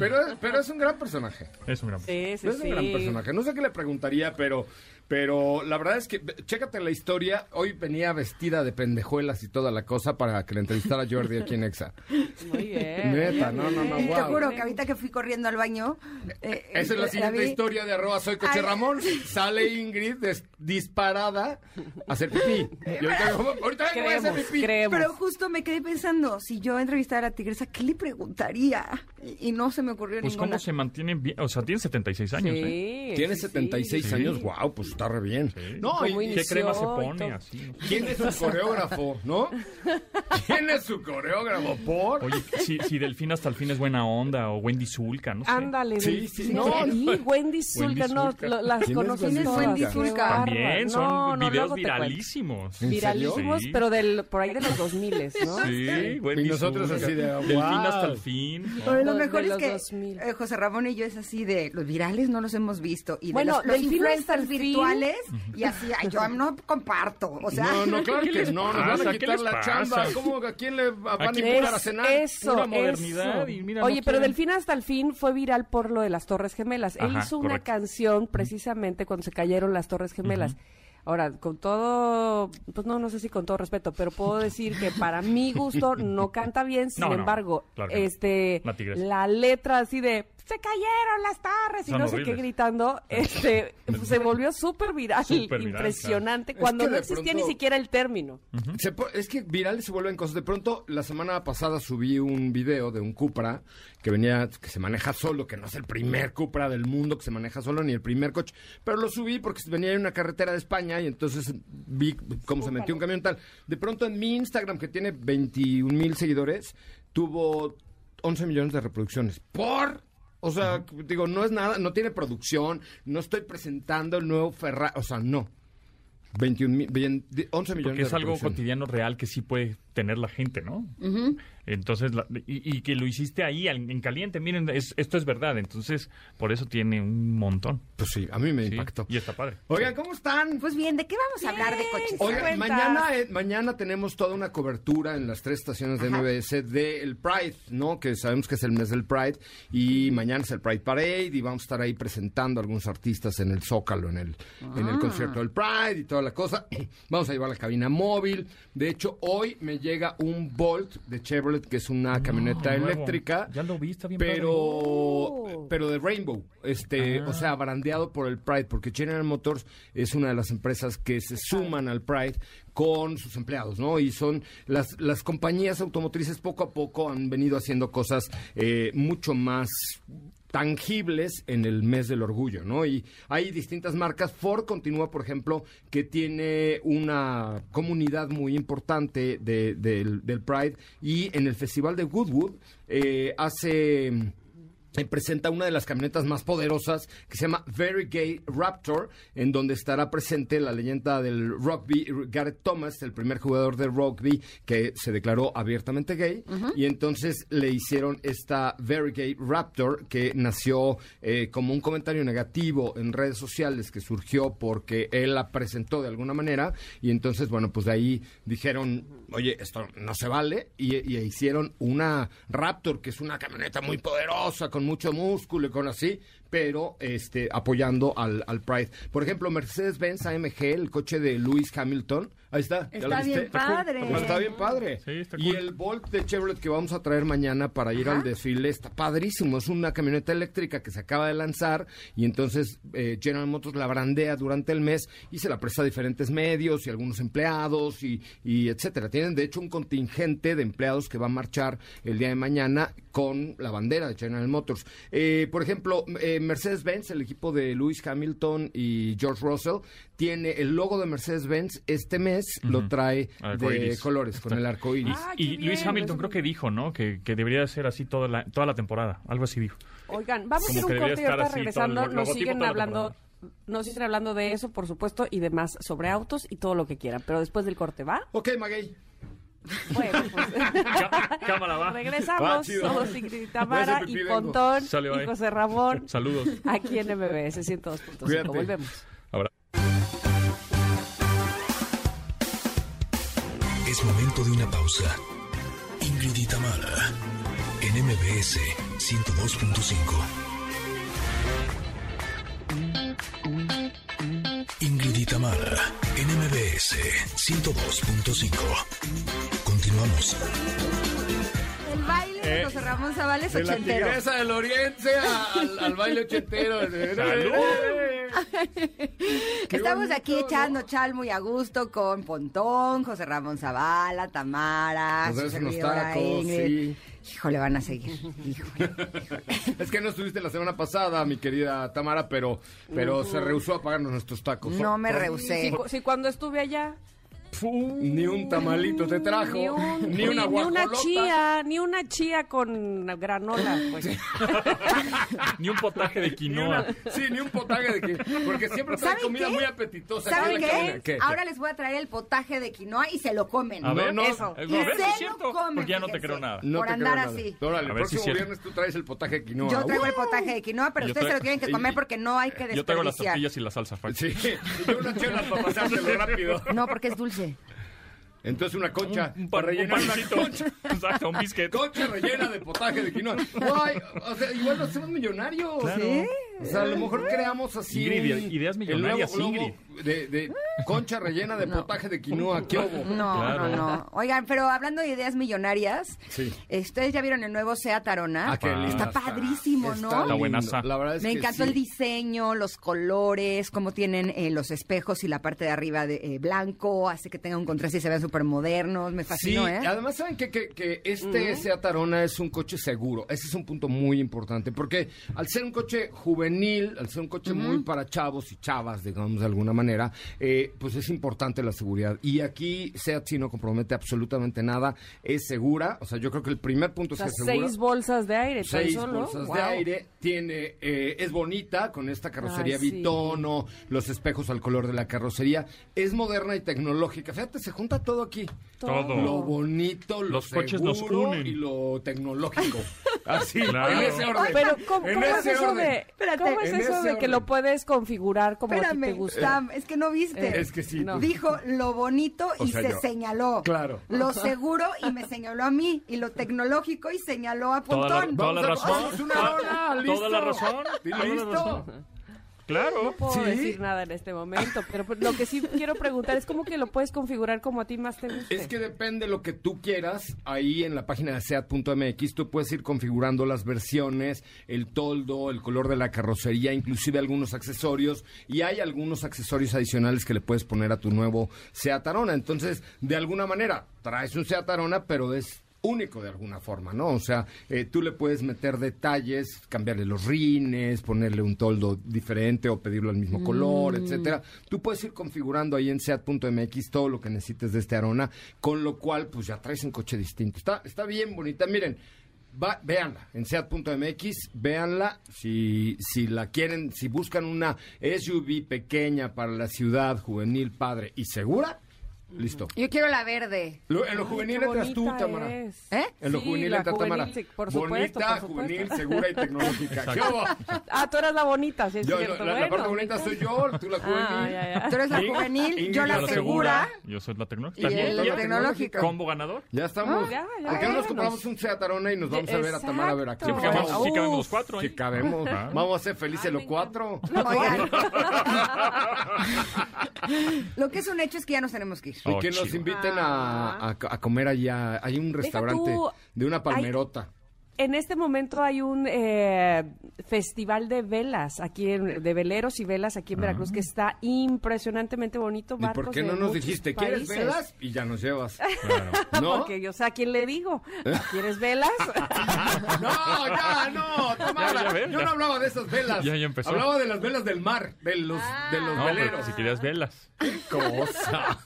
Pero, pero es un gran personaje.
Es un gran...
Sí, sí,
es un
sí.
gran personaje. No sé qué le preguntaría, pero, pero la verdad es que, chécate la historia. Hoy venía vestida de pendejuelas y toda la cosa para que la entrevistara Jordi aquí en Exa.
Muy bien.
Neta, no, no, no,
Te
wow.
juro que ahorita que fui corriendo al baño. eh,
Esa es la
eh,
siguiente historia de arroba soy coche
Ay.
Ramón. Sale Ingrid des- disparada a hacer pipí. Y ahorita, ahorita vengo a hacer
Creemos,
pipí.
creemos.
Pero justo me quedé pensando, si yo entrevistara a la tigresa, ¿qué le preguntaría? Y, y no se me ocurrió
Pues
ninguna.
cómo se mantienen bien, o sea, tiene 76 años, ¿eh?
Sí,
Tiene
sí, sí.
76
Sí.
años, wow, pues está re bien. No,
¿Cómo
y-
¿Qué crema se pone así? no?
¿quién es su coreógrafo, no? ¿Quién es su coreógrafo? ¿Por?
Oye, si, si Delfín hasta el fin es buena onda o Wendy Zulka, no sé.
Ándale.
Sí, sí,
no,
no.
Wendy Zulka, no, lo- las
¿Quién es
conoces
Wendy.
Zulka?
También son
No, no,
videos viralísimos.
Viralísimos, pero del, por ahí de los 2000, ¿no?
Sí, Wendy
Y nosotros así de,
Delfín hasta el fin.
Lo mejor es
los
que
2000.
eh, José Ramón y yo es así de los virales no los hemos visto y de
Bueno,
los, los influencers virtuales y así ay, yo no comparto, o sea,
No, no, claro
¿Qué
que no, nos van a
¿Qué
quitar la
pasa?
chamba. ¿Cómo, ¿A quién le van a invitar a cenar?
eso,
Pura modernidad
eso.
y mira,
Oye,
no
pero
quieren.
del fin hasta el fin fue viral por lo de las Torres Gemelas. Él hizo una canción precisamente cuando se cayeron las Torres Gemelas. Ahora, con todo, pues no, no sé si con todo respeto, pero puedo decir que para mi gusto no canta bien, sin
No, no,
embargo,
claro no.
este,
La tigresa.
la letra así de, se cayeron las torres y
Son
no sé qué gritando, este, se volvió súper viral,
Súper viral,
impresionante,
claro.
cuando
Es que
no
de
existía
pronto-
ni siquiera el término.
Se po- es que virales se vuelven cosas. De pronto, la semana pasada subí un video de un Cupra que venía, que se maneja solo, que no es el primer Cupra del mundo que se maneja solo, ni el primer coche. Pero lo subí porque venía en una carretera de España y entonces vi cómo se metió un camión tal. De pronto en mi Instagram, que tiene 21 mil seguidores, tuvo 11 millones de reproducciones. ¿Por? O sea, digo, no es nada, no tiene producción, no estoy presentando el nuevo Ferrari, o sea, no. 21 mil, bien- 11 millones
Porque
de
es algo
reproducciones.
cotidiano real que sí puede tener la gente, ¿no? Entonces, la- y, y que lo hiciste ahí en caliente, miren, es- esto es verdad, entonces por eso tiene un montón.
Pues sí, a mí me
Sí,
impactó.
Y está padre.
Oigan, ¿cómo están?
Pues bien, ¿de qué vamos a hablar de coches?
Oigan, mañana, eh, mañana tenemos toda una cobertura en las tres estaciones de MBS del Pride, ¿no? Que sabemos que es el mes del Pride y mañana es el Pride Parade y vamos a estar ahí presentando a algunos artistas en el Zócalo, en el, en el concierto del Pride y toda la cosa. Vamos a llevar la cabina móvil. De hecho, hoy me llega un Bolt de Chevrolet, que es una camioneta
nuevo.
eléctrica.
Ya lo vi, está bien
pero pero de Rainbow, este, o sea, brandeado por el Pride, porque General Motors es una de las empresas que se suman al Pride con sus empleados, ¿no? Y son las, las compañías automotrices poco a poco han venido haciendo cosas eh, mucho más tangibles en el mes del orgullo, ¿no? Y hay distintas marcas. Ford continúa, por ejemplo, que tiene una comunidad muy importante de- del, del Pride y en el Festival de Goodwood eh, hace presenta una de las camionetas más poderosas que se llama Very Gay Raptor, en donde estará presente la leyenda del rugby Garrett Thomas, el primer jugador de rugby que se declaró abiertamente gay, y entonces le hicieron esta Very Gay Raptor que nació eh, como un comentario negativo en redes sociales que surgió porque él la presentó de alguna manera, y entonces, bueno, pues de ahí dijeron, oye, esto no se vale, y, y hicieron una Raptor, que es una camioneta muy poderosa, con mucho músculo y con así, pero este apoyando al, al Pride. Por ejemplo, Mercedes-Benz AMG, el coche de Lewis Hamilton, ahí está. ¿ya
Está
lo
bien padre.
Está bien padre.
Sí, está
Y
cool.
el Bolt de Chevrolet que vamos a traer mañana para ir al desfile está padrísimo. Es una camioneta eléctrica que se acaba de lanzar y entonces eh, General Motors la brandea durante el mes y se la presta a diferentes medios y algunos empleados y, y etcétera. Tienen de hecho un contingente de empleados que va a marchar el día de mañana con la bandera de General Motors. Eh, por ejemplo, eh, Mercedes-Benz, el equipo de Lewis Hamilton y George Russell, tiene el logo de Mercedes-Benz este mes, lo trae de colores, con el arco iris.
Ah,
Y Luis
bien,
Hamilton creo que dijo, ¿no? Que, que debería ser así toda la, toda la temporada. Algo así dijo.
Oigan, vamos a
Como
ir
que
un corte y ahorita regresando nos siguen hablando nos siguen hablando de eso, por supuesto, y demás sobre autos y todo lo que quieran. Pero después del corte, ¿va?
Ok, Maguey.
Bueno, pues...
Cámara, va.
Regresamos, somos Ingrid y Tamara y. Pontón
Sale,
y. José Ramón
Saludos.
aquí en MBS 102.5.
Cuídate.
Volvemos.
Ahora.
Es momento de una pausa. Ingrid y Tamara, en MBS 102.5. Ingrid y Tamara, en MBS 102.5. Continuamos.
El baile de
Eh,
José Ramón Zavala es
De la
ochentero.
tigresa del oriente a- al, al baile ochentero. Qué
Estamos
bonito,
aquí
¿no?
echando chal muy a gusto con Pontón, José Ramón Zavala, Tamara,
Nos
su
das unos
servidora
tacos,
Ingrid.
sí.
Híjole, van a seguir. Híjole.
Es que no estuviste la semana pasada, mi querida Tamara, pero, pero se rehusó a pagarnos nuestros tacos.
No me rehusé.
Si, cu- si cuando estuve allá,
Ni un tamalito te trajo.
ni, un-
ni una
ni una
guajolota.
chía, ni una chía con granola. Pues.
Ni un potaje de
Ni
quinoa.
una- sí, ni un potaje de que Porque siempre trae
¿Saben
comida
qué?
muy apetitosa.
¿Saben
¿Qué?
Ahora les voy a traer el potaje de quinoa y se lo comen.
A ver, no,
Eso.
a ver,
Y
¿es
se
cierto?
lo comen.
Porque ya no te creo nada.
No
por
te
andar
creo
así.
Órale,
A
el próximo
cierto.
viernes tú traes el potaje de quinoa.
Yo traigo
¡Uh!
el potaje de quinoa, pero
Yo
ustedes se lo tienen que comer porque no hay que
Yo traigo las
desperdiciar.
tortillas y la salsa. Frank.
Sí, y yo una chela para pasárselo rápido.
No, porque es dulce.
Entonces una concha
Un,
para
pan, un
rellenar una concha.
Exacto, un biscuit.
Concha rellena de potaje de quinoa. Guay, o sea, igual nos hacemos millonarios.
Claro.
¿Sí?
O sea, a lo mejor creamos así.
Ingrid,
un-
ideas millonarias, Ingrid.
De, de concha rellena de potaje de quinoa. ¿Qué hubo?
No,
Claro.
no, no. Oigan, pero hablando de ideas millonarias,
Sí.
ustedes ya vieron el nuevo Seat Arona.
Ah, qué lindo
Está padrísimo, ¿no?
Está buenaza.
La verdad es
Me
que
encantó
sí.
el diseño, los colores, cómo tienen eh, los espejos y la parte de arriba de eh, blanco, hace que tenga un contraste y se vean súper modernos. Me
Sí,
fascinó, ¿eh?
además saben que, que, que este Seat Arona es un coche seguro. Ese es un punto muy importante, porque al ser un coche juvenil, al ser un coche muy para chavos y chavas, digamos de alguna manera, eh, pues es importante la seguridad. Y aquí SEAT sí no compromete absolutamente nada, es segura. O sea, yo creo que el primer punto
O sea,
es que es segura.
seis bolsas de aire,
Seis
solo.
bolsas
Wow.
de aire, tiene, eh, es bonita con esta carrocería
Ay, sí.
bitono, los espejos al color de la carrocería, es moderna y tecnológica. Fíjate, se junta todo aquí.
Todo.
Lo bonito, lo
Los coches nos
seguro
unen.
y lo tecnológico. Así,
Claro.
en ese orden.
Pero, ¿cómo,
En
cómo es eso
orden.
de,
Espérate.
¿cómo es eso de que
orden.
lo puedes configurar como a ti te
Espérame,
gusta?
Sam, es que no viste.
Eh,
Es que sí.
No.
Dijo lo bonito
O
y
sea,
se
yo.
señaló.
Claro.
Lo seguro y me señaló a mí. Y lo tecnológico y señaló a
Toda la,
Pontón.
toda la razón.
una
Toda-
hora.
Toda la razón.
¿Y
toda la
listo?
Claro.
No puedo
¿Sí?
decir nada en este momento, pero pues, lo que sí quiero preguntar es cómo que lo puedes configurar como a ti más te guste.
Es que depende lo que tú quieras. Ahí en la página de SEAT.mx tú puedes ir configurando las versiones, el toldo, el color de la carrocería, inclusive algunos accesorios. Y hay algunos accesorios adicionales que le puedes poner a tu nuevo SEAT Arona. Entonces, de alguna manera, traes un SEAT Arona, pero es único de alguna forma, ¿no? O sea, eh, tú le puedes meter detalles, cambiarle los rines, ponerle un toldo diferente o pedirlo al mismo color, etcétera. Tú puedes ir configurando ahí en seat.mx todo lo que necesites de este Arona, con lo cual pues ya traes un coche distinto. Está está bien bonita. Miren, va, véanla en seat.mx, véanla si si la quieren, si buscan una SUV pequeña para la ciudad, juvenil, padre y segura, listo.
Yo quiero la verde.
Lo- en lo juvenil entras tú, Tamara.
¿Eh?
En lo
Sí,
juvenil
la
entra
juvenil,
Tamara.
sí, por supuesto,
bonita,
por
juvenil, segura y tecnológica. ¿Qué hubo?
Ah, tú eres la bonita, sí es
Yo,
cierto.
la, parte bonita soy yo, tú la juvenil.
Ah, ya, ya.
Tú eres la juvenil, yo la segura.
Yo soy la tecnológica.
Y el
¿Ya?
tecnológico.
Combo ganador.
Ya estamos.
Ah, ya, ya,
¿Por qué no nos compramos un Seat Arona y nos vamos a ver a Tamara Veracruz?
Sí, vamos- sí cabemos los cuatro.
Sí, cabemos.
Ah.
Vamos a ser felices los cuatro.
Oigan. Lo que es un hecho es que ya nos tenemos que ir.
Y
Oh,
que nos inviten a, a- a comer allá. Hay un restaurante
tú,
de una palmerota.
En este momento hay un eh, festival de velas aquí en, de veleros y velas aquí en Veracruz que está impresionantemente bonito.
¿Y por qué no nos dijiste, ¿quieres
países.
velas? Y ya nos llevas.
Claro.
¿No?
Porque yo sé a quién le digo. ¿Quieres velas?
No, ya, no, Tamara.
Ya, ya
Yo no hablaba de esas velas.
Ya, ya empezó.
Hablaba de las velas del mar, de los, de los
No,
veleros.
si querías velas.
Cosa.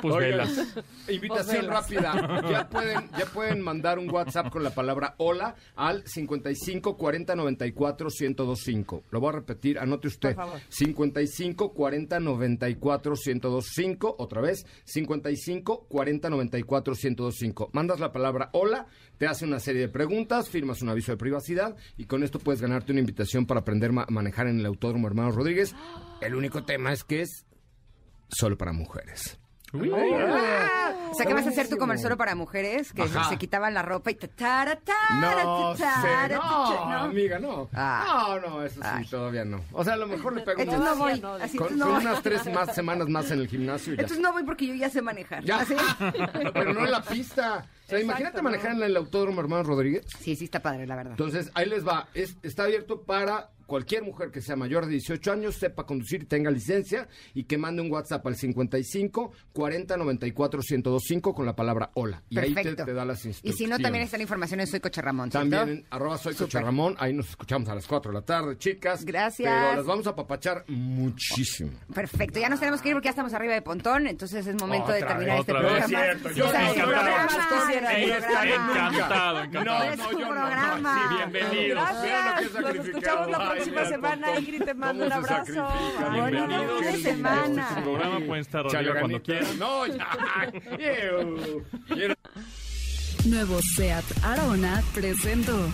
Pues
Oigan,
velas.
Invitación
Pues
rápida. Ya pueden, ya pueden mandar un WhatsApp con la palabra hola al 55 40 94 1025. Lo voy a repetir, anote usted.
Por favor.
55 40 94 1025. Otra vez, 55 40 94 1025. Mandas la palabra hola, te hace una serie de preguntas, firmas un aviso de privacidad y con esto puedes ganarte una invitación para aprender ma- a manejar en el Autódromo Hermanos Rodríguez. El único tema es que es solo para mujeres.
Uy.
O sea, ¿qué vas a hacer tú como el solo para mujeres? Que
Ajá.
se quitaban la ropa y ta tara,
No, sé, amiga, no.
Ah.
No, no, eso sí,
Ay.
todavía no. O sea, a lo mejor le pego
Entonces no voy.
no,
Así,
con,
entonces no
con
voy.
unas tres más semanas más en el gimnasio y ya.
Entonces no voy porque yo ya sé manejar.
Ya.
¿Así?
Pero no en la pista. O sea, imagínate
no.
manejar en el Autódromo Hermanos Rodríguez.
Sí, sí está padre, la verdad.
Entonces, ahí les va. Es, está abierto para cualquier mujer que sea mayor de 18 años, sepa conducir y tenga licencia y que mande un WhatsApp al 55 40 94 1025 con la palabra hola. Y ahí te, da las
Y
instrucciones.
si no, también está la información en Soy Coche Ramón, ¿cierto?
También en arroba soy Coche
Súper.
Ramón, ahí nos escuchamos a las 4 de la tarde, chicas.
Gracias.
Pero las vamos a papachar muchísimo.
Perfecto, ya nos tenemos que ir porque ya estamos arriba de Pontón, entonces es momento de terminar
vez,
este
otra vez.
programa.
Es cierto, yo encantado.
programa,
Sí,
programa.
encantado, encantado.
Es tu programa.
Sí,
Bienvenidos.
Gracias. Nos escuchamos la
Ay,
próxima semana. Ingrid, te mando un
¿Cómo se
abrazo. Bonito
fin de
Este
semana.
su programa, pueden estar arriba cuando quieran.
No, ya.
Nuevo SEAT Arona presentó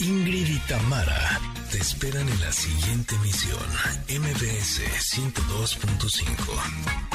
Ingrid y Tamara te esperan en la siguiente emisión, MBS 102.5.